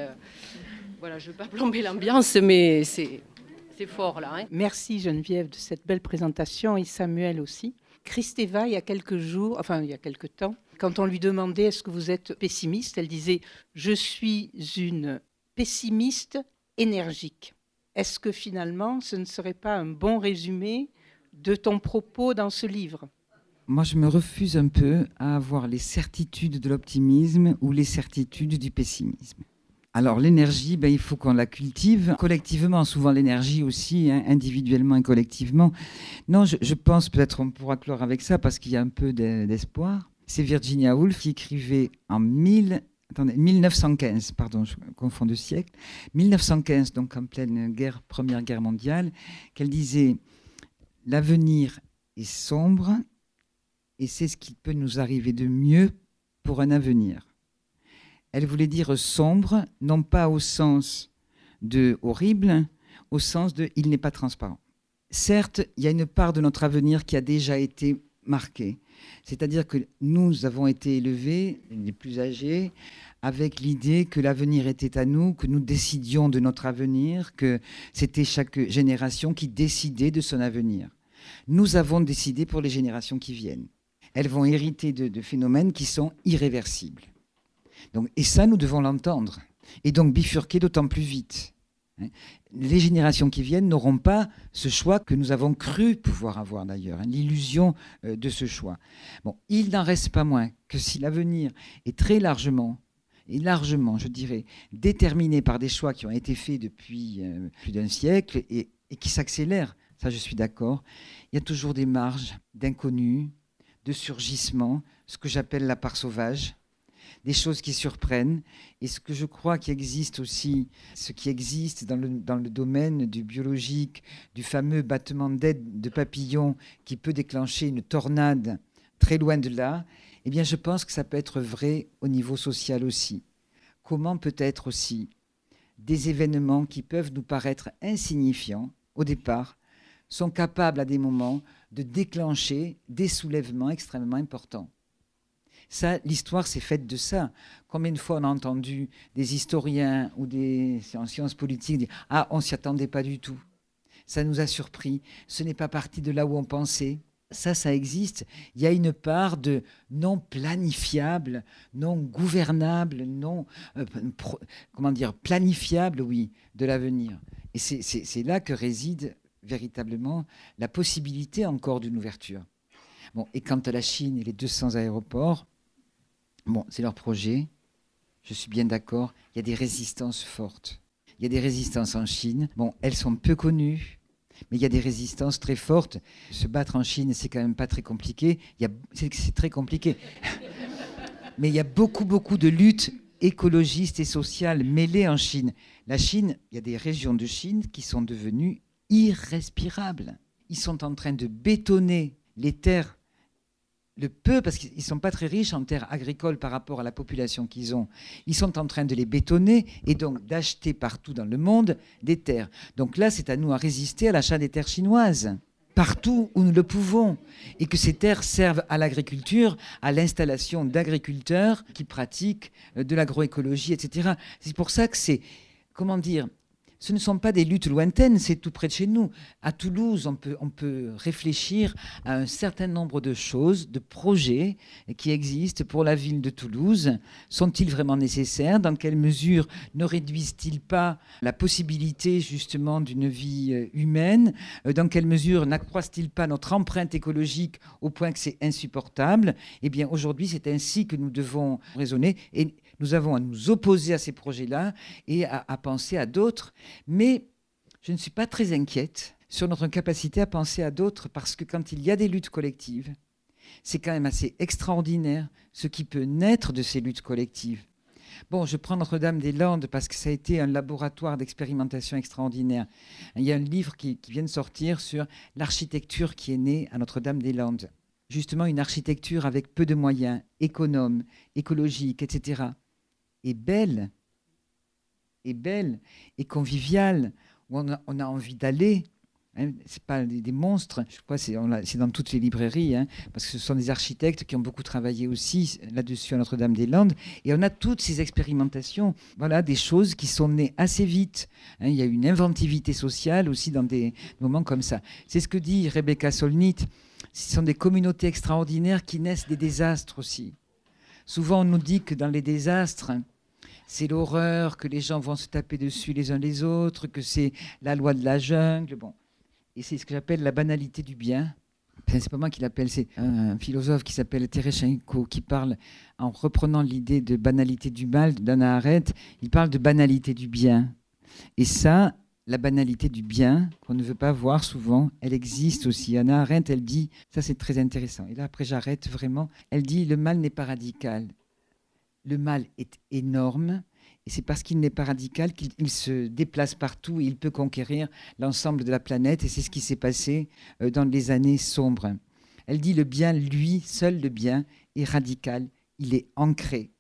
Voilà, je ne veux pas plomber l'ambiance, mais c'est c'est fort là. Hein. Merci Geneviève de cette belle présentation et Samuel aussi. Christeva, il y a quelques jours, enfin il y a quelques temps, quand on lui demandait est-ce que vous êtes pessimiste, elle disait je suis une pessimiste énergique. Est-ce que finalement ce ne serait pas un bon résumé de ton propos dans ce livre? Moi, je me refuse un peu à avoir les certitudes de l'optimisme ou les certitudes du pessimisme. Alors l'énergie, ben, il faut qu'on la cultive collectivement, souvent l'énergie aussi, hein, individuellement et collectivement. Non, je, pense, peut-être on pourra clore avec ça parce qu'il y a un peu d'espoir. C'est Virginia Woolf qui écrivait en 1915, pardon, je confonds de siècle, 1915, donc en pleine guerre, Première Guerre mondiale, qu'elle disait L'avenir est sombre et c'est ce qui peut nous arriver de mieux pour un avenir elle voulait dire sombre, non pas au sens de horrible, au sens de il n'est pas transparent. Certes, il y a une part de notre avenir qui a déjà été marquée. C'est-à-dire que nous avons été élevés, les plus âgés, avec l'idée que l'avenir était à nous, que nous décidions de notre avenir, que c'était chaque génération qui décidait de son avenir. Nous avons décidé pour les générations qui viennent. Elles vont hériter de, de phénomènes qui sont irréversibles. Et ça, nous devons l'entendre. Et donc bifurquer d'autant plus vite. Hein. Les générations qui viennent n'auront pas ce choix que nous avons cru pouvoir avoir d'ailleurs, hein, l'illusion euh, de ce choix. Bon, il n'en reste pas moins que si l'avenir est très largement, et largement, je dirais, déterminé par des choix qui ont été faits depuis euh, plus d'un siècle et, et qui s'accélèrent, ça je suis d'accord, il y a toujours des marges d'inconnu, de surgissement, ce que j'appelle la part sauvage des choses qui surprennent. Et ce que je crois qui existe aussi, ce qui existe dans le, domaine du biologique, du fameux battement d'aide de papillon qui peut déclencher une tornade très loin de là, eh bien je pense que ça peut être vrai au niveau social aussi. Comment peut-être aussi des événements qui peuvent nous paraître insignifiants au départ sont capables à des moments de déclencher des soulèvements extrêmement importants. Ça, l'histoire s'est faite de ça. Combien de fois on a entendu des historiens ou des en sciences politiques dire Ah, on s'y attendait pas du tout. Ça nous a surpris. Ce n'est pas parti de là où on pensait. Ça, ça existe. Il y a une part de non planifiable, non gouvernable, non euh, comment dire planifiable, oui, de l'avenir. Et c'est là que réside véritablement la possibilité encore d'une ouverture. Bon, et quant à la Chine et les 200 aéroports, Bon, c'est leur projet. Je suis bien d'accord. Il y a des résistances fortes. Il y a des résistances en Chine. Bon, elles sont peu connues, mais il y a des résistances très fortes. Se battre en Chine, c'est quand même pas très compliqué. C'est très compliqué. mais il y a beaucoup, beaucoup de luttes écologistes et sociales mêlées en Chine. La Chine, il y a des régions de Chine qui sont devenues irrespirables. Ils sont en train de bétonner les terres le peu, parce qu'ils ne sont pas très riches en terres agricoles par rapport à la population qu'ils ont, ils sont en train de les bétonner et donc d'acheter partout dans le monde des terres. Donc là, c'est à nous à résister à l'achat des terres chinoises partout où nous le pouvons, et que ces terres servent à l'agriculture, à l'installation d'agriculteurs qui pratiquent euh, de l'agroécologie, etc. C'est pour ça que c'est, comment dire, ce ne sont pas des luttes lointaines, c'est tout près de chez nous. À Toulouse, on peut, réfléchir à un certain nombre de choses, de projets qui existent pour la ville de Toulouse. Sont-ils vraiment nécessaires? Dans quelle mesure ne réduisent-ils pas la possibilité justement d'une vie euh, humaine? Euh, Dans quelle mesure n'accroissent-ils pas notre empreinte écologique au point que c'est insupportable? Eh bien, aujourd'hui, c'est ainsi que nous devons raisonner. Nous avons à nous opposer à ces projets-là et à, penser à d'autres. Mais je ne suis pas très inquiète sur notre capacité à penser à d'autres parce que quand il y a des luttes collectives, c'est quand même assez extraordinaire ce qui peut naître de ces luttes collectives. Bon, je prends Notre-Dame-des-Landes parce que ça a été un laboratoire d'expérimentation extraordinaire. Il y a un livre qui, qui vient de sortir sur l'architecture qui est née à Notre-Dame-des-Landes. Justement, une architecture avec peu de moyens, économe, écologique, etc est belle, est belle et conviviale, où on a, envie d'aller. Hein, c'est pas des, monstres, je crois c'est, dans toutes les librairies, hein, parce que ce sont des architectes qui ont beaucoup travaillé aussi là-dessus à Notre-Dame-des-Landes, et on a toutes ces expérimentations, voilà, des choses qui sont nées assez vite. Hein. il y a une inventivité sociale aussi dans des moments comme ça. C'est ce que dit Rebecca Solnit. Ce sont des communautés extraordinaires qui naissent des désastres aussi. Souvent, on nous dit que dans les désastres, c'est l'horreur, que les gens vont se taper dessus les uns les autres, que c'est la loi de la jungle. Bon. Et c'est ce que j'appelle la banalité du bien. c'est pas moi qui l'appelle, c'est un, philosophe qui s'appelle Tereschenko qui parle, en reprenant l'idée de banalité du mal d'Anna Arendt, il parle de banalité du bien. Et ça, la banalité du bien, qu'on ne veut pas voir souvent, elle existe aussi. Anna Arendt, elle dit, ça c'est très intéressant, et là après j'arrête vraiment, elle dit, le mal n'est pas radical, le mal est énorme. Et c'est parce qu'il n'est pas radical qu'il se déplace partout et il peut conquérir l'ensemble de la planète. Et c'est ce qui s'est passé euh, dans les années sombres. Elle dit le bien, lui, seul le bien, est radical. Il est ancré.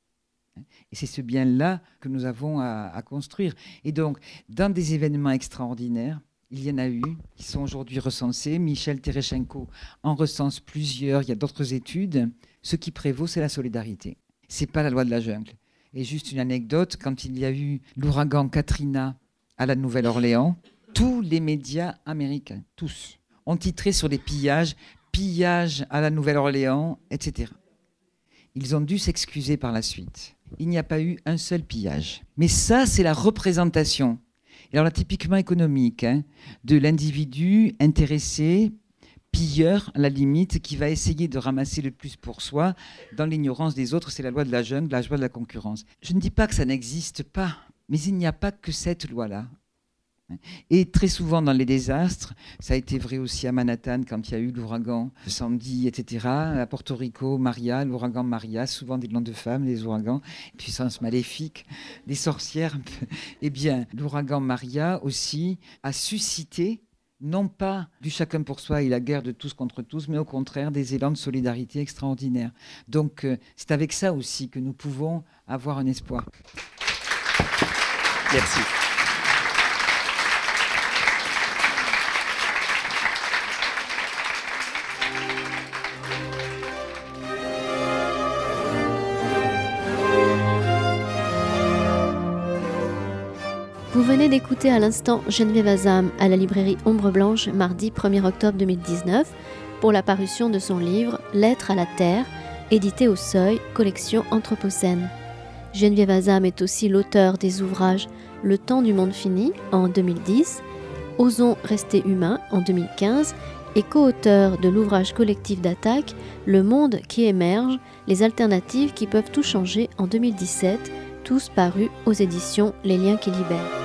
Et c'est ce bien-là que nous avons à, construire. Et donc, dans des événements extraordinaires, il y en a eu, qui sont aujourd'hui recensés. Michel Tereschenko en recense plusieurs. Il y a d'autres études. Ce qui prévaut, c'est la solidarité c'est pas la loi de la jungle. Et juste une anecdote, quand il y a eu l'ouragan Katrina à la Nouvelle-Orléans, tous les médias américains, tous, ont titré sur les pillages, pillages à la Nouvelle-Orléans, etc. Ils ont dû s'excuser par la suite. Il n'y a pas eu un seul pillage. Mais ça, c'est la représentation. Alors là, typiquement économique, hein, de l'individu intéressé pilleur, à la limite, qui va essayer de ramasser le plus pour soi dans l'ignorance des autres. C'est la loi de la jungle, la loi de la concurrence. Je ne dis pas que ça n'existe pas, mais il n'y a pas que cette loi-là. Et très souvent dans les désastres, ça a été vrai aussi à Manhattan quand il y a eu l'ouragan Sandy, etc. À Porto Rico, Maria, l'ouragan Maria, souvent des noms de femmes, les ouragans, puissance maléfique, des sorcières. eh bien, l'ouragan Maria aussi a suscité non pas du chacun pour soi et la guerre de tous contre tous, mais au contraire des élans de solidarité extraordinaires. Donc euh, c'est avec ça aussi que nous pouvons avoir un espoir. Merci. D'écouter à l'instant Geneviève Azam à la librairie Ombre Blanche mardi 1er octobre 2019 pour la parution de son livre Lettres à la Terre, édité au Seuil, collection Anthropocène. Geneviève Azam est aussi l'auteur des ouvrages Le temps du monde fini en 2010, Osons rester humains en 2015 et co-auteur de l'ouvrage collectif d'attaque Le monde qui émerge, les alternatives qui peuvent tout changer en 2017, tous parus aux éditions Les liens qui libèrent.